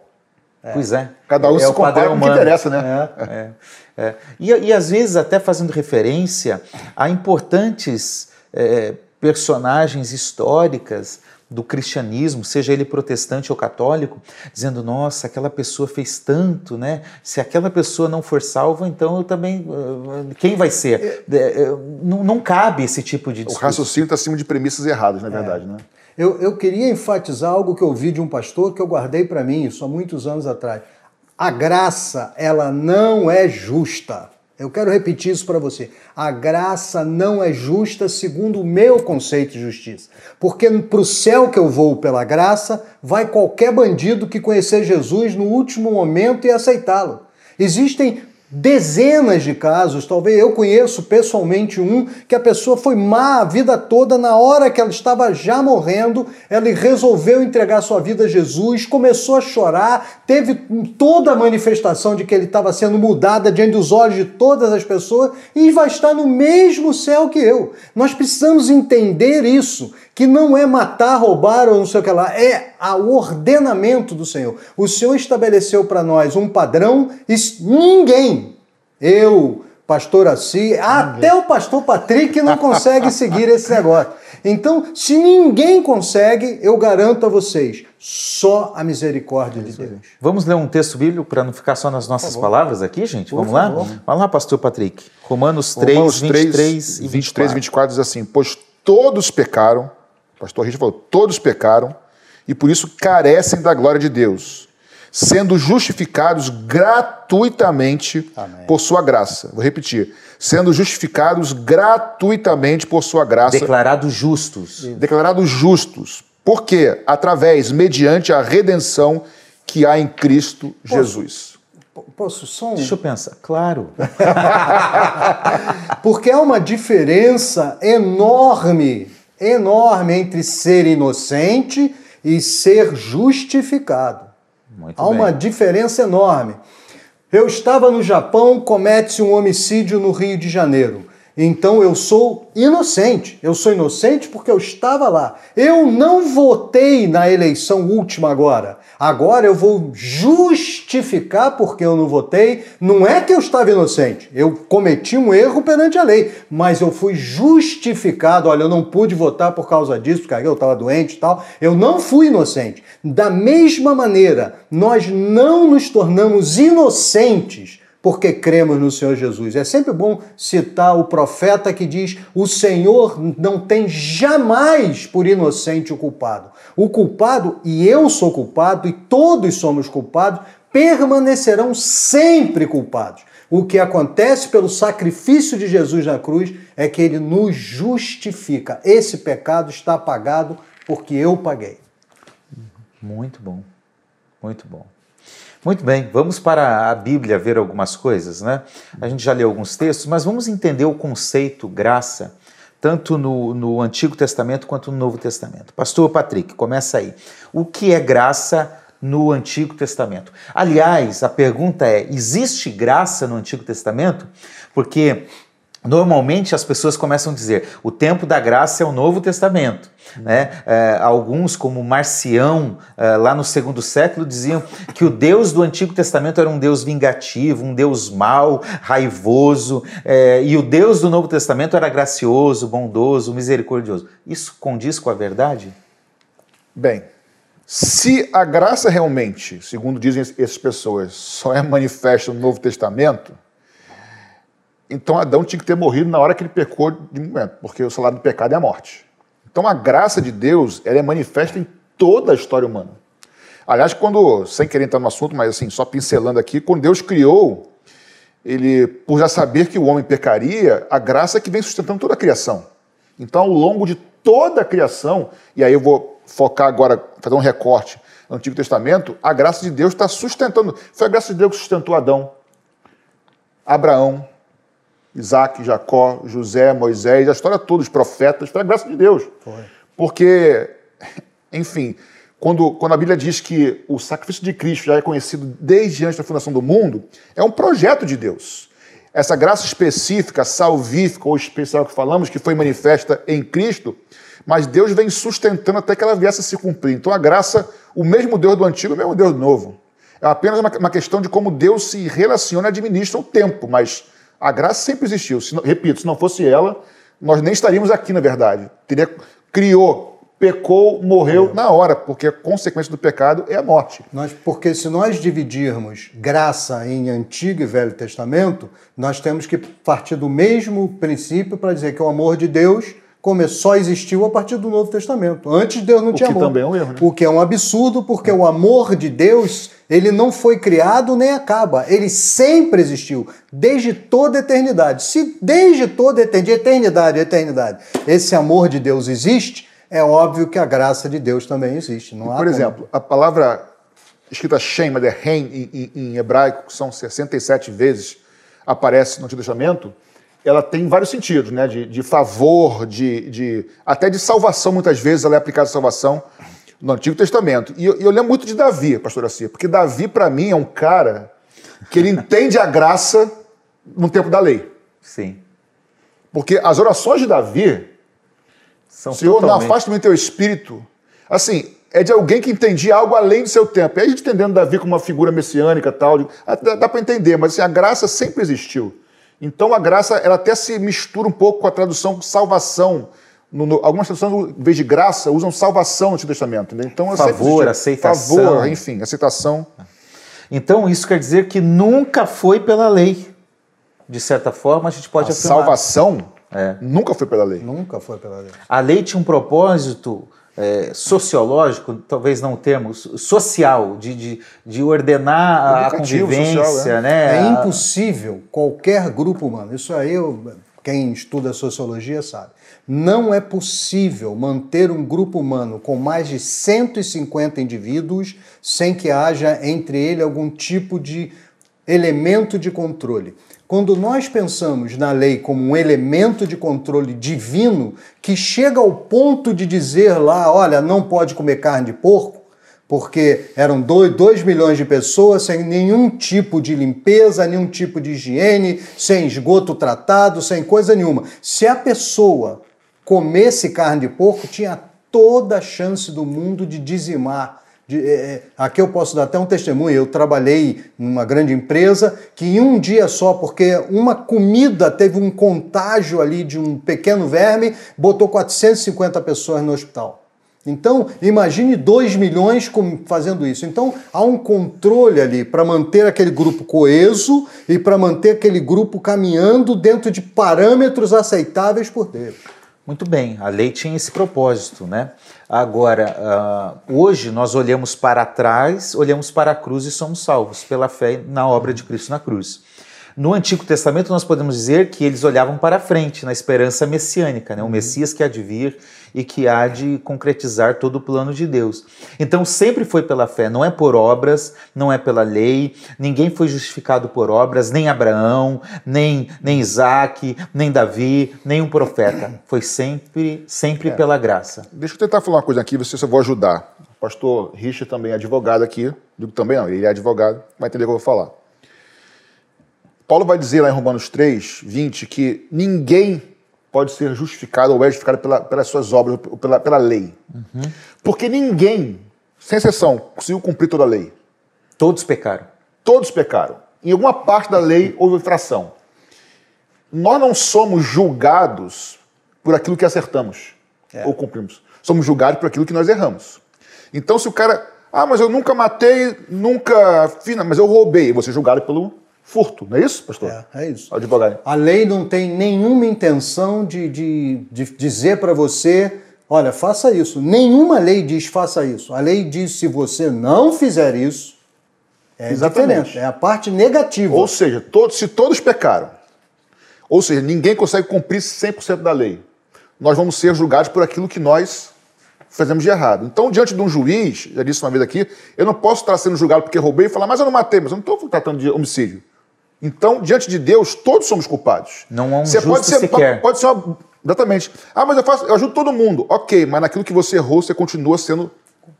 É. Pois é. Cada um é se compara com o que interessa, né? É, é, é. E, e às vezes até fazendo referência a importantes é, personagens históricas do cristianismo, seja ele protestante ou católico, dizendo: nossa, aquela pessoa fez tanto, né? Se aquela pessoa não for salva, então eu também. Eh, quem vai ser? É, não, não cabe esse tipo de discurso. O raciocínio está acima de premissas erradas, na é. verdade, né? Eu, eu queria enfatizar algo que eu ouvi de um pastor que eu guardei para mim, isso há muitos anos atrás. A graça, ela não é justa. Eu quero repetir isso para você. A graça não é justa segundo o meu conceito de justiça. Porque para o céu que eu vou pela graça, vai qualquer bandido que conhecer Jesus no último momento e aceitá-lo. Existem dezenas de casos, talvez eu conheço pessoalmente um, que a pessoa foi má a vida toda, na hora que ela estava já morrendo, ela resolveu entregar sua vida a Jesus, começou a chorar, teve toda a manifestação de que ele estava sendo mudada diante dos olhos de todas as pessoas e vai estar no mesmo céu que eu. Nós precisamos entender isso, que não é matar, roubar ou não sei o que lá, é o ordenamento do Senhor. O Senhor estabeleceu para nós um padrão e ninguém, eu, pastor Assi, até o pastor Patrick não consegue seguir esse <laughs> negócio. Então, se ninguém consegue, eu garanto a vocês, só a misericórdia de Deus. Vamos ler um texto bíblico para não ficar só nas nossas palavras aqui, gente? Vamos lá? Vamos lá, pastor Patrick. Romanos 3, Romanos 3 23 e 24. 23 e 24 diz assim: Pois todos pecaram pastor Richard falou: todos pecaram e por isso carecem da glória de Deus, sendo justificados gratuitamente Amém. por sua graça. Vou repetir: sendo justificados gratuitamente por sua graça. Declarados justos. Declarados justos. Por quê? Através, mediante a redenção que há em Cristo Posso? Jesus. Posso só um... Deixa eu pensar. Claro. <laughs> Porque há uma diferença enorme enorme entre ser inocente e ser justificado. Muito Há bem. uma diferença enorme. Eu estava no Japão, comete-se um homicídio no Rio de Janeiro. Então eu sou inocente. Eu sou inocente porque eu estava lá. Eu não votei na eleição última agora. Agora eu vou justificar porque eu não votei. Não é que eu estava inocente. Eu cometi um erro perante a lei, mas eu fui justificado. Olha, eu não pude votar por causa disso, porque eu estava doente e tal. Eu não fui inocente. Da mesma maneira, nós não nos tornamos inocentes porque cremos no Senhor Jesus. É sempre bom citar o profeta que diz: o Senhor não tem jamais por inocente o culpado. O culpado, e eu sou culpado, e todos somos culpados, permanecerão sempre culpados. O que acontece pelo sacrifício de Jesus na cruz é que ele nos justifica. Esse pecado está pagado porque eu paguei. Muito bom, muito bom. Muito bem, vamos para a Bíblia ver algumas coisas, né? A gente já leu alguns textos, mas vamos entender o conceito graça, tanto no, no Antigo Testamento quanto no Novo Testamento. Pastor Patrick, começa aí. O que é graça no Antigo Testamento? Aliás, a pergunta é: existe graça no Antigo Testamento? Porque Normalmente as pessoas começam a dizer o tempo da graça é o Novo Testamento. Né? É, alguns, como Marcião, é, lá no segundo século, diziam que o Deus do Antigo Testamento era um Deus vingativo, um Deus mau, raivoso, é, e o Deus do Novo Testamento era gracioso, bondoso, misericordioso. Isso condiz com a verdade? Bem, se a graça realmente, segundo dizem essas pessoas, só é manifesta no Novo Testamento então Adão tinha que ter morrido na hora que ele pecou porque o salário do pecado é a morte. Então a graça de Deus ela é manifesta em toda a história humana. Aliás, quando, sem querer entrar no assunto, mas assim, só pincelando aqui, quando Deus criou, ele, por já saber que o homem pecaria, a graça é que vem sustentando toda a criação. Então, ao longo de toda a criação, e aí eu vou focar agora, fazer um recorte no Antigo Testamento, a graça de Deus está sustentando. Foi a graça de Deus que sustentou Adão, Abraão, Isaac, Jacó, José, Moisés, a história toda, os profetas, foi a graça de Deus. Foi. Porque, <laughs> enfim, quando, quando a Bíblia diz que o sacrifício de Cristo já é conhecido desde antes da fundação do mundo, é um projeto de Deus. Essa graça específica, salvífica ou especial que falamos, que foi manifesta em Cristo, mas Deus vem sustentando até que ela viesse a se cumprir. Então a graça, o mesmo Deus do antigo, o mesmo Deus do novo. É apenas uma, uma questão de como Deus se relaciona e administra o tempo, mas a graça sempre existiu. Se, repito, se não fosse ela, nós nem estaríamos aqui, na verdade. Teria, criou, pecou, morreu é. na hora, porque a consequência do pecado é a morte. Nós, porque se nós dividirmos graça em Antigo e Velho Testamento, nós temos que partir do mesmo princípio para dizer que o amor de Deus só existiu a partir do Novo Testamento. Antes Deus não o tinha amor. É um erro, né? O que é um absurdo, porque o amor de Deus, ele não foi criado nem acaba. Ele sempre existiu, desde toda a eternidade. Se desde toda a eternidade, eternidade, eternidade, esse amor de Deus existe, é óbvio que a graça de Deus também existe. Não e, por exemplo, a palavra escrita Shem, de Rein, em, em hebraico, que são 67 vezes, aparece no Antigo Testamento, ela tem vários sentidos, né? De, de favor, de, de, até de salvação, muitas vezes ela é aplicada a salvação no Antigo Testamento. E eu, eu lembro muito de Davi, pastor Assia, porque Davi, para mim, é um cara que ele entende a graça no tempo da lei. Sim. Porque as orações de Davi, São Senhor, totalmente... não afaste-me teu espírito. Assim, é de alguém que entendia algo além do seu tempo. E a gente entendendo Davi como uma figura messiânica tal, dá, dá para entender, mas assim, a graça sempre existiu. Então a graça ela até se mistura um pouco com a tradução salvação. No, no, algumas traduções, em vez de graça, usam salvação no Antigo Testamento. Né? Então, favor, aceitação. Favor, enfim, aceitação. Então isso quer dizer que nunca foi pela lei. De certa forma, a gente pode a afirmar. Salvação é. nunca foi pela lei. Nunca foi pela lei. A lei tinha um propósito é, sociológico, talvez não o termo, social, de, de, de ordenar a convivência. Social, é. né? é impossível qualquer grupo humano, isso aí eu, quem estuda sociologia sabe, não é possível manter um grupo humano com mais de 150 indivíduos sem que haja entre ele algum tipo de elemento de controle. Quando nós pensamos na lei como um elemento de controle divino que chega ao ponto de dizer lá, olha, não pode comer carne de porco, porque eram 2 milhões de pessoas sem nenhum tipo de limpeza, nenhum tipo de higiene, sem esgoto tratado, sem coisa nenhuma. Se a pessoa comesse carne de porco, tinha toda a chance do mundo de dizimar de, é, é, aqui eu posso dar até um testemunho. Eu trabalhei numa grande empresa que em um dia só, porque uma comida teve um contágio ali de um pequeno verme, botou 450 pessoas no hospital. Então, imagine 2 milhões fazendo isso. Então, há um controle ali para manter aquele grupo coeso e para manter aquele grupo caminhando dentro de parâmetros aceitáveis por Deus. Muito bem, a lei tinha esse propósito, né? Agora, uh, hoje nós olhamos para trás, olhamos para a cruz e somos salvos pela fé na obra de Cristo na cruz. No Antigo Testamento, nós podemos dizer que eles olhavam para frente, na esperança messiânica, né? o uhum. Messias que há de vir e que há de concretizar todo o plano de Deus. Então, sempre foi pela fé, não é por obras, não é pela lei, ninguém foi justificado por obras, nem Abraão, nem, nem Isaac, nem Davi, nem um profeta. Foi sempre, sempre é. pela graça. Deixa eu tentar falar uma coisa aqui, ver se eu vou ajudar. O pastor Richard também é advogado aqui, digo também não, ele é advogado, vai entender o que eu vou falar Paulo vai dizer lá em Romanos 3, 20, que ninguém pode ser justificado ou é justificado pela, pelas suas obras, ou pela, pela lei. Uhum. Porque ninguém, sem exceção, conseguiu cumprir toda a lei. Todos pecaram. Todos pecaram. Em alguma parte da lei houve infração. Nós não somos julgados por aquilo que acertamos é. ou cumprimos. Somos julgados por aquilo que nós erramos. Então, se o cara. Ah, mas eu nunca matei, nunca fiz, mas eu roubei. Você é julgado pelo furto, não é isso, pastor? É, é isso. Advogado. A lei não tem nenhuma intenção de, de, de dizer para você, olha, faça isso. Nenhuma lei diz faça isso. A lei diz se você não fizer isso, é Exatamente. diferente. É a parte negativa. Ou seja, todos, se todos pecaram, ou seja, ninguém consegue cumprir 100% da lei, nós vamos ser julgados por aquilo que nós fazemos de errado. Então, diante de um juiz, já disse uma vez aqui, eu não posso estar sendo julgado porque roubei e falar, mas eu não matei, mas eu não estou tratando de homicídio. Então, diante de Deus, todos somos culpados. Não há um você pode ser, sequer. Pode ser uma, exatamente. Ah, mas eu faço, eu ajudo todo mundo. Ok, mas naquilo que você errou, você continua sendo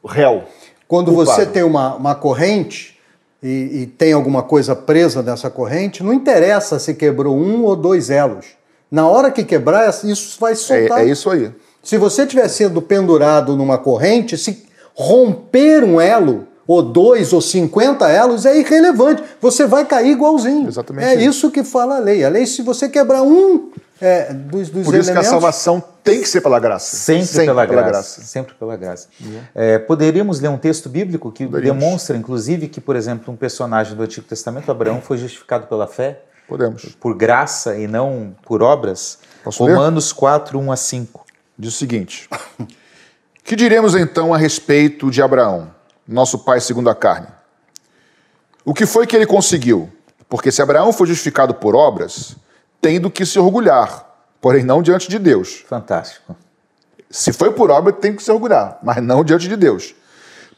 réu. Quando culpado. você tem uma, uma corrente e, e, tem alguma coisa presa nessa corrente, não interessa se quebrou um ou dois elos. Na hora que quebrar, isso vai soltar. É, é isso aí. Se você estiver sendo pendurado numa corrente, se romper um elo, ou dois ou cinquenta elos, é irrelevante. Você vai cair igualzinho. Exatamente. É isso que fala a lei. A lei, se você quebrar um é, dos, dos Por isso elementos... que a salvação tem que ser pela graça. Sempre, Sempre pela, pela graça. graça. Sempre pela graça. Uhum. É, poderíamos ler um texto bíblico que poderíamos. demonstra, inclusive, que, por exemplo, um personagem do Antigo Testamento, Abraão, foi justificado pela fé. Podemos. Por graça e não por obras. Posso Romanos ler? 4, 1 a 5. Diz o seguinte: <laughs> Que diremos então a respeito de Abraão? Nosso pai segundo a carne. O que foi que ele conseguiu? Porque se Abraão foi justificado por obras, tem do que se orgulhar, porém não diante de Deus. Fantástico. Se foi por obra, tem que se orgulhar, mas não diante de Deus.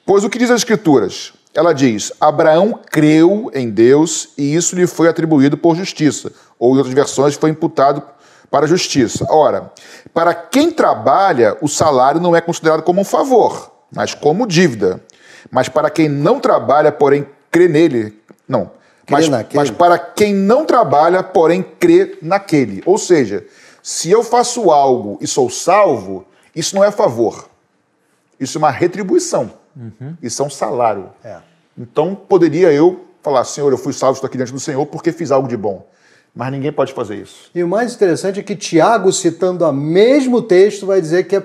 Pois o que diz as Escrituras? Ela diz: Abraão creu em Deus e isso lhe foi atribuído por justiça, ou em outras versões, foi imputado para justiça. Ora, para quem trabalha, o salário não é considerado como um favor, mas como dívida. Mas para quem não trabalha, porém crê nele, não. Mas, mas, para quem não trabalha, porém crê naquele. Ou seja, se eu faço algo e sou salvo, isso não é favor. Isso é uma retribuição. Uhum. Isso é um salário. É. Então poderia eu falar, Senhor, eu fui salvo, estou aqui diante do Senhor porque fiz algo de bom. Mas ninguém pode fazer isso. E o mais interessante é que Tiago, citando o mesmo texto, vai dizer que é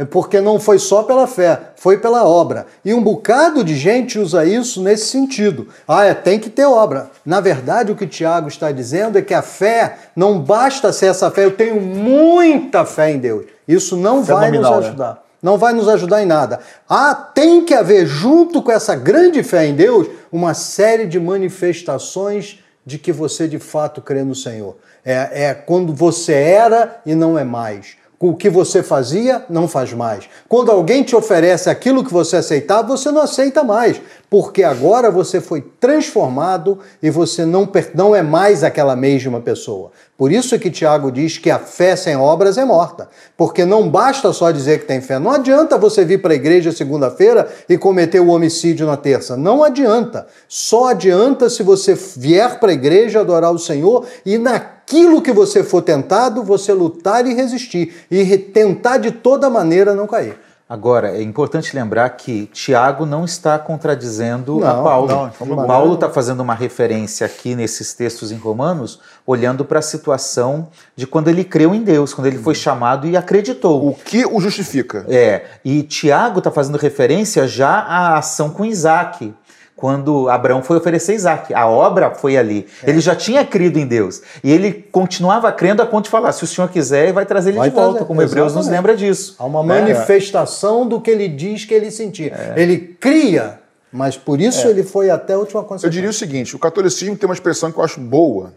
é porque não foi só pela fé, foi pela obra. E um bocado de gente usa isso nesse sentido. Ah, é, tem que ter obra. Na verdade, o que Tiago está dizendo é que a fé não basta ser essa fé, eu tenho muita fé em Deus. Isso não fé vai nominal, nos né? ajudar. Né? Não vai nos ajudar em nada. Ah, tem que haver, junto com essa grande fé em Deus, uma série de manifestações de que você de fato crê no Senhor. É, é quando você era e não é mais o que você fazia, não faz mais. Quando alguém te oferece aquilo que você aceitava, você não aceita mais, porque agora você foi transformado e você não, não é mais aquela mesma pessoa. Por isso que Tiago diz que a fé sem obras é morta, porque não basta só dizer que tem fé. Não adianta você vir para a igreja segunda-feira e cometer o homicídio na terça. Não adianta. Só adianta se você vier para a igreja adorar o Senhor e na aquilo que você for tentado, você lutar e resistir e tentar de toda maneira não cair. Agora, é importante lembrar que Tiago não está contradizendo não, a Paulo. Não, Paulo está fazendo uma referência aqui nesses textos em Romanos, olhando para a situação de quando ele creu em Deus, quando ele foi chamado e acreditou. O que o justifica. É, e Tiago está fazendo referência já à ação com Isaac quando Abraão foi oferecer Isaac. A obra foi ali. É. Ele já tinha crido em Deus. E ele continuava crendo a ponto de falar: se o senhor quiser, vai trazer ele vai de volta, trazer. como Hebreus nos lembra disso. Há uma é. manifestação do que ele diz que ele sentia. É. Ele cria, mas por isso é. ele foi até a última consequência. Eu diria o seguinte: o catolicismo tem uma expressão que eu acho boa.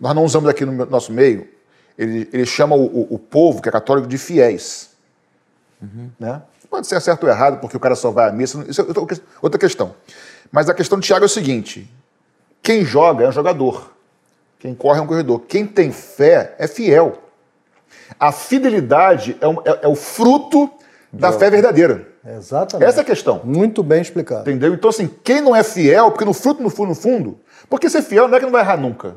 Nós não usamos aqui no nosso meio. Ele, ele chama o, o, o povo, que é católico, de fiéis. Uhum. Né? Pode ser certo ou errado, porque o cara só vai à missa. Isso é outra questão. Mas a questão de Tiago é o seguinte: quem joga é um jogador. Quem corre é um corredor. Quem tem fé é fiel. A fidelidade é, um, é, é o fruto da fé verdadeira. Exatamente. Essa é a questão. Muito bem explicado. Entendeu? Então, assim, quem não é fiel, porque no fruto, no fundo, no fundo, porque ser fiel não é que não vai errar nunca.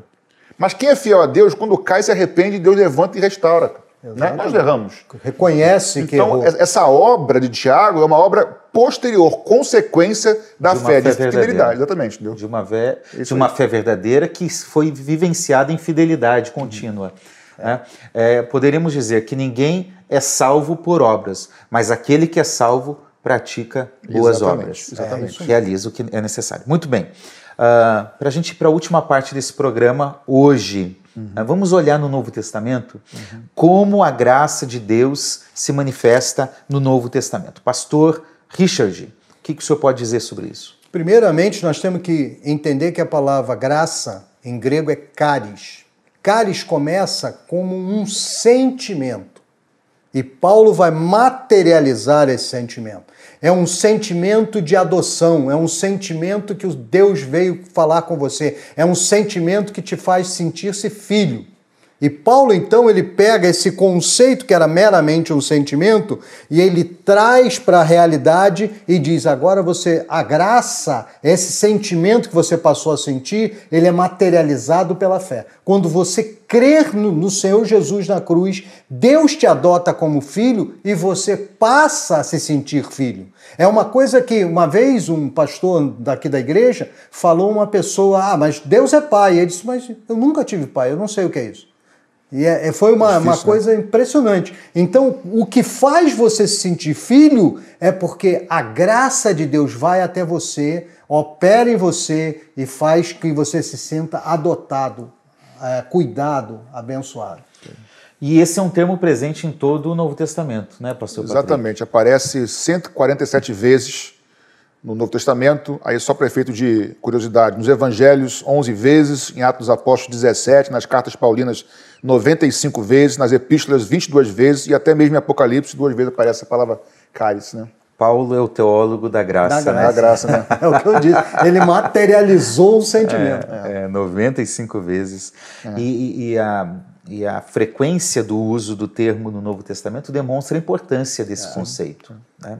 Mas quem é fiel a Deus, quando cai, se arrepende, Deus levanta e restaura. Né? Nós erramos. Reconhece que Então, errou. essa obra de Tiago é uma obra posterior, consequência da De fé, fé de fidelidade. Exatamente. Entendeu? de uma, fé, de uma fé verdadeira que foi vivenciada em fidelidade contínua. né? É, poderíamos dizer que ninguém é salvo por obras, mas aquele que é salvo pratica boas Exatamente, obras, exatamente. É, realiza o que é necessário. Muito bem. para a gente ir para a última parte desse programa hoje, né, vamos olhar no Novo Testamento como a graça de Deus se manifesta no Novo Testamento. Pastor Richard, o que, que o senhor pode dizer sobre isso? Primeiramente, nós temos que entender que a palavra graça em grego é caris. Caris começa como um sentimento. E Paulo vai materializar esse sentimento. É um sentimento de adoção, é um sentimento que o Deus veio falar com você, é um sentimento que te faz sentir-se filho. E Paulo, então, ele pega esse conceito que era meramente um sentimento e ele traz para a realidade e diz: agora você, a graça, esse sentimento que você passou a sentir, ele é materializado pela fé. Quando você crer no, no Senhor Jesus na cruz, Deus te adota como filho e você passa a se sentir filho. É uma coisa que uma vez um pastor daqui da igreja falou uma pessoa: ah, mas Deus é pai. Ele disse: mas eu nunca tive pai, eu não sei o que é isso. E é- é- foi uma, Difícil, uma né? coisa impressionante. Então, o que faz você se sentir filho é porque a graça de Deus vai até você, opera em você e faz que você se sinta adotado, é, cuidado, abençoado. E esse é um termo presente em todo o Novo Testamento, né, pastor Patrick? Exatamente. Aparece 147 vezes no Novo Testamento, aí só para efeito de curiosidade, nos Evangelhos 11 vezes, em Atos dos Apóstolos 17, nas cartas paulinas 95 vezes, nas epístolas 22 vezes e até mesmo em Apocalipse duas vezes aparece a palavra cálice, né? Paulo é o teólogo da graça. Da né? Da graça, né? É o que eu disse. Ele materializou o sentimento. É, 95 vezes. E, e- e a, e a frequência do uso do termo no Novo Testamento demonstra a importância desse conceito. né?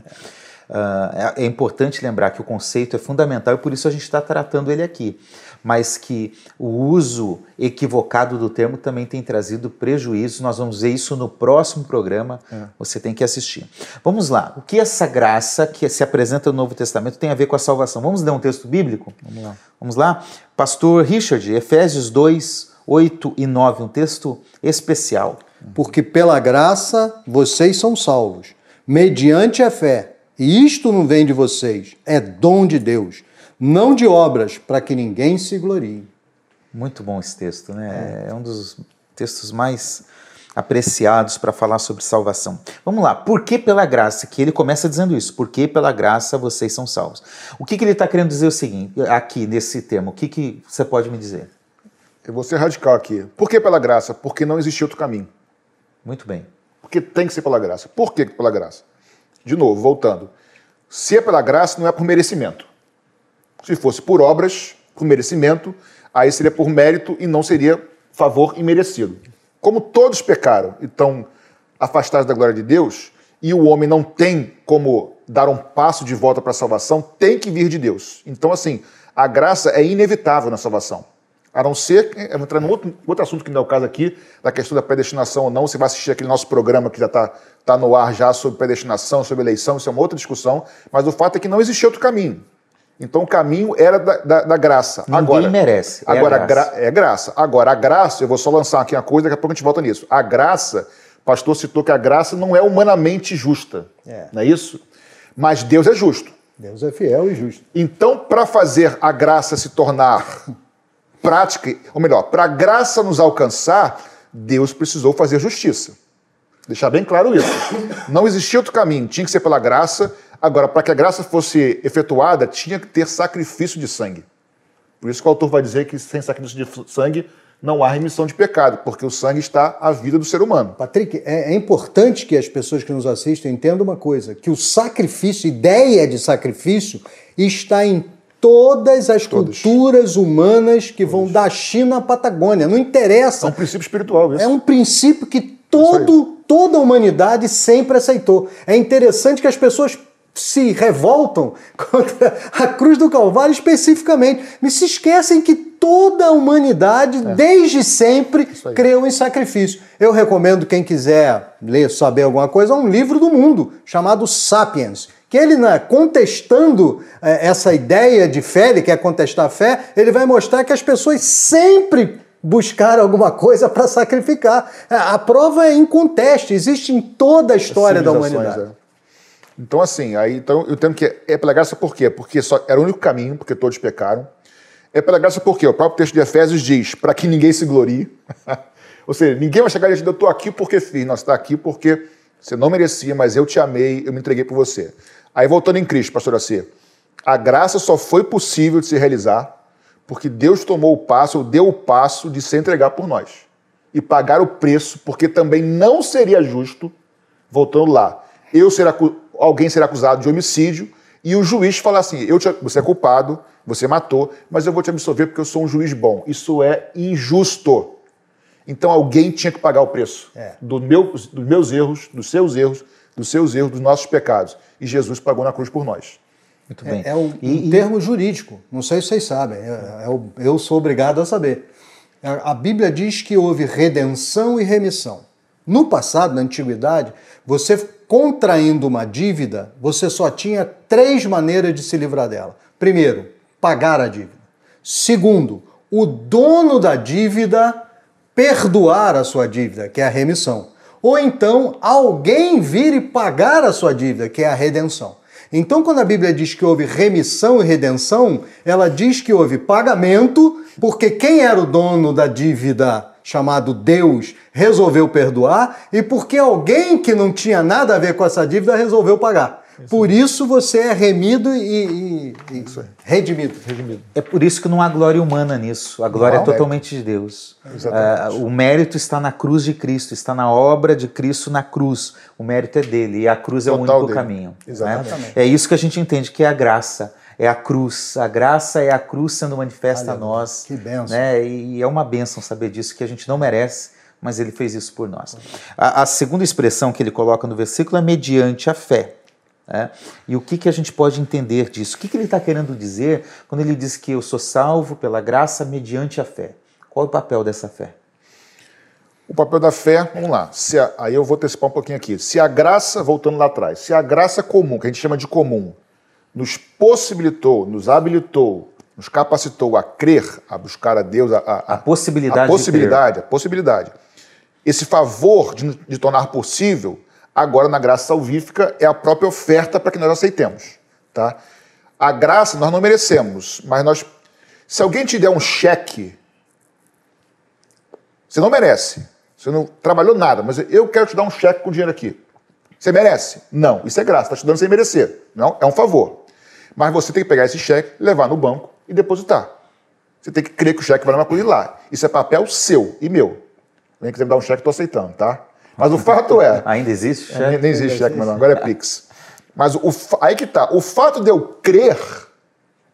Ah, é, é importante lembrar que o conceito é fundamental e por isso a gente está tratando ele aqui. Mas que o uso equivocado do termo também tem trazido prejuízo. Nós vamos ver isso no próximo programa. Você tem que assistir. Vamos lá. O que essa graça que se apresenta no Novo Testamento tem a ver com a salvação? Vamos ler um texto bíblico? Vamos lá. Vamos lá? Pastor Richard, Efésios 2, 8 e 9, um texto especial. Porque pela graça vocês são salvos, mediante a fé. E isto não vem de vocês, é dom de Deus, não de obras, para que ninguém se glorie. Muito bom esse texto, né? É, um dos textos mais apreciados para falar sobre salvação. Vamos lá, por que pela graça? Que ele começa dizendo isso, por que pela graça vocês são salvos. O que, que ele está querendo dizer é o seguinte, aqui nesse termo, o que, que você pode me dizer? Eu vou ser radical aqui. Por que pela graça? Porque não existe outro caminho. Muito bem. Porque tem que ser pela graça. Por que pela graça? De novo, voltando. Se é pela graça, não é por merecimento. Se fosse por obras, por merecimento, aí seria por mérito e não seria favor imerecido. Como todos pecaram e estão afastados da glória de Deus, e o homem não tem como dar um passo de volta para a salvação, tem que vir de Deus. Então, assim, a graça é inevitável na salvação. A não ser, eu vou entrar num outro, outro assunto que não é o caso aqui, da questão da predestinação ou não. Você vai assistir aquele nosso programa que já está tá no ar já sobre predestinação, sobre eleição, isso é uma outra discussão. Mas o fato é que não existia outro caminho. Então o caminho era da, da, da graça. Ninguém agora, merece, é agora graça. gra- é graça. Agora, a graça, eu vou só lançar aqui uma coisa, daqui a pouco a gente volta nisso. A graça, o pastor citou que a graça não é humanamente justa. É. Não é isso? Mas Deus é justo. Deus é fiel e justo. Então, para fazer a graça se tornar prática, ou melhor, para a graça nos alcançar, Deus precisou fazer justiça. Deixar bem claro isso. Não existia outro caminho, tinha que ser pela graça. Agora, para que a graça fosse efetuada, tinha que ter sacrifício de sangue. Por isso que o autor vai dizer que sem sacrifício de sangue não há remissão de pecado, porque o sangue está à vida do ser humano. Patrick, é, é importante que as pessoas que nos assistem entendam uma coisa: que o sacrifício, ideia de sacrifício, está em todas as culturas humanas que vão da China à Patagônia. Não É interessa. um princípio espiritual isso. É um princípio que todo toda a humanidade sempre aceitou. É interessante que as pessoas se revoltam <laughs> contra a cruz do Calvário especificamente, mas se esquecem que toda a humanidade, é. desde sempre, creu em sacrifício. Eu recomendo quem quiser ler, saber alguma coisa, um livro do mundo chamado Sapiens, que ele, né, contestando é, essa ideia de fé, ele quer contestar a fé, ele vai mostrar que as pessoas sempre buscaram alguma coisa para sacrificar. A prova é inconteste, existe em toda a história da humanidade. É. Então, assim, aí então eu tenho que. É pela graça por quê? Porque só era o único caminho, porque todos pecaram. É pela graça por quê? O próprio texto de Efésios diz: para que ninguém se glorie. <laughs> Ou seja, ninguém vai chegar e dizer, eu estou aqui porque fiz. Nós está aqui porque você não merecia, mas eu te amei, eu me entreguei por você. Aí voltando em Cristo, pastor Acê, a graça só foi possível de se realizar porque Deus tomou o passo, ou deu o passo de se entregar por nós e pagar o preço, porque também não seria justo, voltando lá, eu ser alguém ser acusado de homicídio e o juiz falar assim: eu te, você é culpado, você matou, mas eu vou te absolver porque eu sou um juiz bom. Isso é injusto. Então alguém tinha que pagar o preço é. do meu, dos meus erros, dos seus erros, dos seus erros, dos nossos pecados. E Jesus pagou na cruz por nós. Muito bem. É, é um, e, um termo jurídico, não sei se vocês sabem, é, é, eu sou obrigado a saber. A Bíblia diz que houve redenção e remissão. No passado, na antiguidade, você contraindo uma dívida, você só tinha três maneiras de se livrar dela. Primeiro, pagar a dívida. Segundo, o dono da dívida perdoar a sua dívida, que é a remissão. Ou então alguém vir e pagar a sua dívida, que é a redenção. Então, quando a Bíblia diz que houve remissão e redenção, ela diz que houve pagamento, porque quem era o dono da dívida, chamado Deus, resolveu perdoar, e porque alguém que não tinha nada a ver com essa dívida resolveu pagar. Isso. Por isso você é remido e, e, e redimido, redimido, É por isso que não há glória humana nisso. A glória não, é totalmente é. de Deus. Uh, o mérito está na cruz de Cristo, está na obra de Cristo na cruz. O mérito é dele e a cruz Total é o único dele. caminho. Né? Exatamente. Né? É isso que a gente entende que é a graça. É a cruz. A graça é a cruz sendo manifesta Aleluia. a nós. Que benção. Né? E é uma benção saber disso, que a gente não merece, mas ele fez isso por nós. A, a segunda expressão que ele coloca no versículo é mediante a fé. É? E o que, que a gente pode entender disso? O que, que ele está querendo dizer quando ele diz que eu sou salvo pela graça mediante a fé? Qual é o papel dessa fé? O papel da fé, vamos lá. A, aí eu vou antecipar um pouquinho aqui. Se a graça, voltando lá atrás, se a graça comum, que a gente chama de comum, nos possibilitou, nos habilitou, nos capacitou a crer, a buscar a Deus, a, a, a possibilidade, a possibilidade, a possibilidade. Esse favor de, de tornar possível Agora, na graça salvífica, é a própria oferta para que nós aceitemos. Tá? A graça nós não merecemos, mas nós. Se alguém te der um cheque, você não merece. Você não trabalhou nada, mas eu quero te dar um cheque com dinheiro aqui. Você merece? Não, isso é graça, está te dando sem merecer. Não, é um favor. Mas você tem que pegar esse cheque, levar no banco e depositar. Você tem que crer que o cheque vai uma coisa lá. Isso é papel seu e meu. Vem quiser me dar um cheque, estou aceitando, tá? Mas o fato é. Ainda existe cheque? Ainda existe cheque, mas não, agora é Pix. Mas o, aí que tá. O fato de eu crer,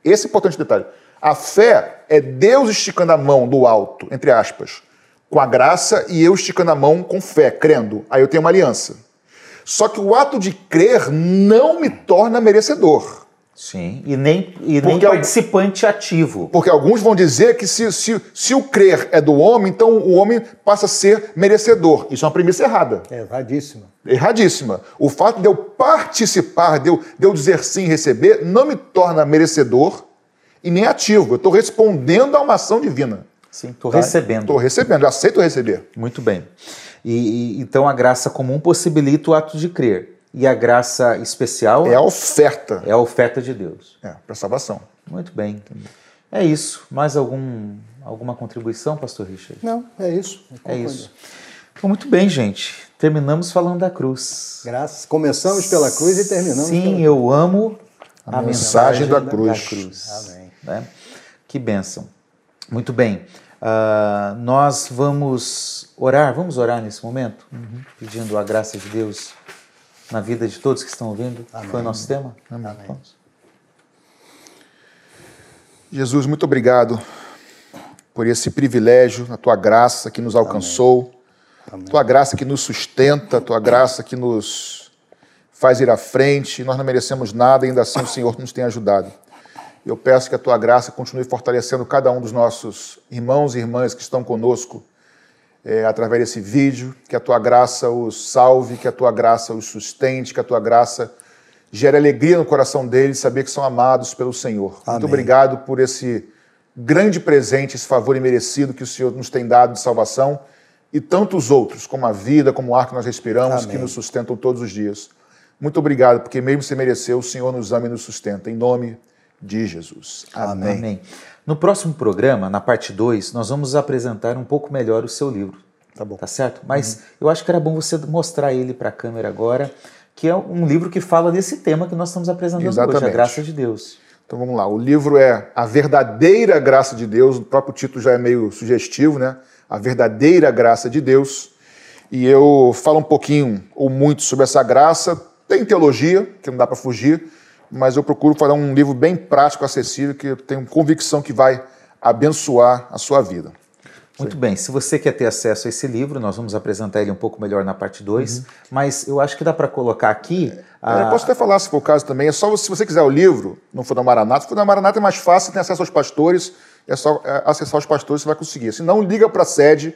esse é importante detalhe. A fé é Deus esticando a mão do alto, entre aspas, com a graça e eu esticando a mão com fé, crendo. Aí eu tenho uma aliança. Só que o ato de crer não me torna merecedor. Sim, e nem, e nem participante ativo. Porque alguns vão dizer que se, se, se o crer é do homem, então o homem passa a ser merecedor. Isso é uma premissa errada. É erradíssima. Erradíssima. O fato de eu participar, de eu, de eu dizer sim e receber, não me torna merecedor e nem ativo. Eu estou respondendo a uma ação divina. Sim, estou tá? recebendo. Estou recebendo, eu aceito receber. Muito bem. E, e, então a graça comum possibilita o ato de crer. E a graça especial é a oferta. É a oferta de Deus. É, para salvação. Muito bem. É isso. Mais algum, alguma contribuição, pastor Richard? Não, é isso. É isso. Então, muito bem, gente. Terminamos falando da cruz. Graças. Começamos pela cruz e terminamos Sim, pela... eu amo a, a mensagem, mensagem da, cruz. Da cruz. Amém. Né? Que bênção. Muito bem. Uh, nós vamos orar, vamos orar nesse momento, uhum. pedindo a graça de Deus na vida de todos que estão ouvindo. Amém. Foi o nosso tema. Amém. Amém. Jesus, muito obrigado por esse privilégio, a tua graça que nos alcançou. Amém. Tua graça que nos sustenta, tua graça que nos faz ir à frente. Nós não merecemos nada, ainda assim o Senhor nos tem ajudado. Eu peço que a tua graça continue fortalecendo cada um dos nossos irmãos e irmãs que estão conosco é, através desse vídeo, que a tua graça os salve, que a tua graça os sustente, que a tua graça gere alegria no coração deles, saber que são amados pelo Senhor. Amém. Muito obrigado por esse grande presente, esse favor imerecido que o Senhor nos tem dado de salvação e tantos outros, como a vida, como o ar que nós respiramos, Amém. que nos sustentam todos os dias. Muito obrigado, porque mesmo se mereceu, o Senhor nos ama e nos sustenta. Em nome de Jesus. Amém. Amém. No próximo programa, na parte 2, nós vamos apresentar um pouco melhor o seu livro. Tá bom. Tá certo? Mas uhum. eu acho que era bom você mostrar ele para a câmera agora, que é um livro que fala desse tema que nós estamos apresentando Exatamente. hoje, a graça de Deus. Então vamos lá. O livro é A Verdadeira Graça de Deus. O próprio título já é meio sugestivo, né? A Verdadeira Graça de Deus. E eu falo um pouquinho ou muito sobre essa graça. Tem teologia, que não dá para fugir mas eu procuro fazer um livro bem prático, acessível, que eu tenho convicção que vai abençoar a sua vida. Muito Sim. bem, se você quer ter acesso a esse livro, nós vamos apresentar ele um pouco melhor na parte 2, uhum. mas eu acho que dá para colocar aqui. A... Eu posso até falar, se for o caso também, é só se você quiser o livro, não for da Maranata, se for da Maranata é mais fácil, tem acesso aos pastores, é só é, acessar os pastores você vai conseguir. Se não, liga para a sede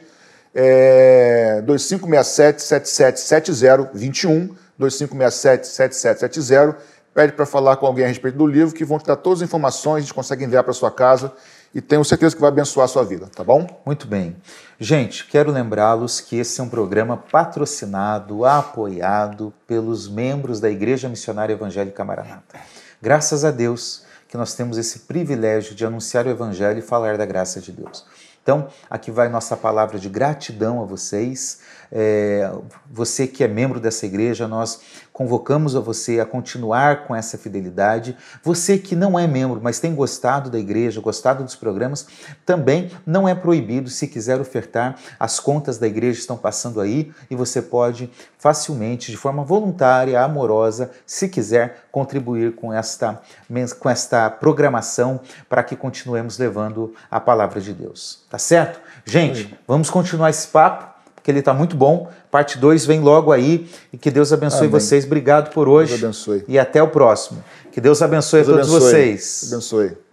é, 2567-7770-21, 2567-7770 pede para falar com alguém a respeito do livro, que vão te dar todas as informações, a gente consegue enviar para sua casa e tenho certeza que vai abençoar a sua vida, tá bom? Muito bem. Gente, quero lembrá-los que esse é um programa patrocinado, apoiado pelos membros da Igreja Missionária Evangélica Maranata. Graças a Deus que nós temos esse privilégio de anunciar o Evangelho e falar da graça de Deus. Então, aqui vai nossa palavra de gratidão a vocês. É, você que é membro dessa igreja, nós convocamos a você a continuar com essa fidelidade. Você que não é membro, mas tem gostado da igreja, gostado dos programas, também não é proibido se quiser ofertar. As contas da igreja estão passando aí e você pode facilmente, de forma voluntária, amorosa, se quiser contribuir com esta, com esta programação para que continuemos levando a palavra de Deus. Tá certo? Gente, vamos continuar esse papo, porque ele está muito bom. Parte 2 vem logo aí e que Deus abençoe Amém. vocês. Obrigado por hoje. Deus abençoe. E até o próximo. Que Deus abençoe Deus a todos abençoe. vocês. Abençoe.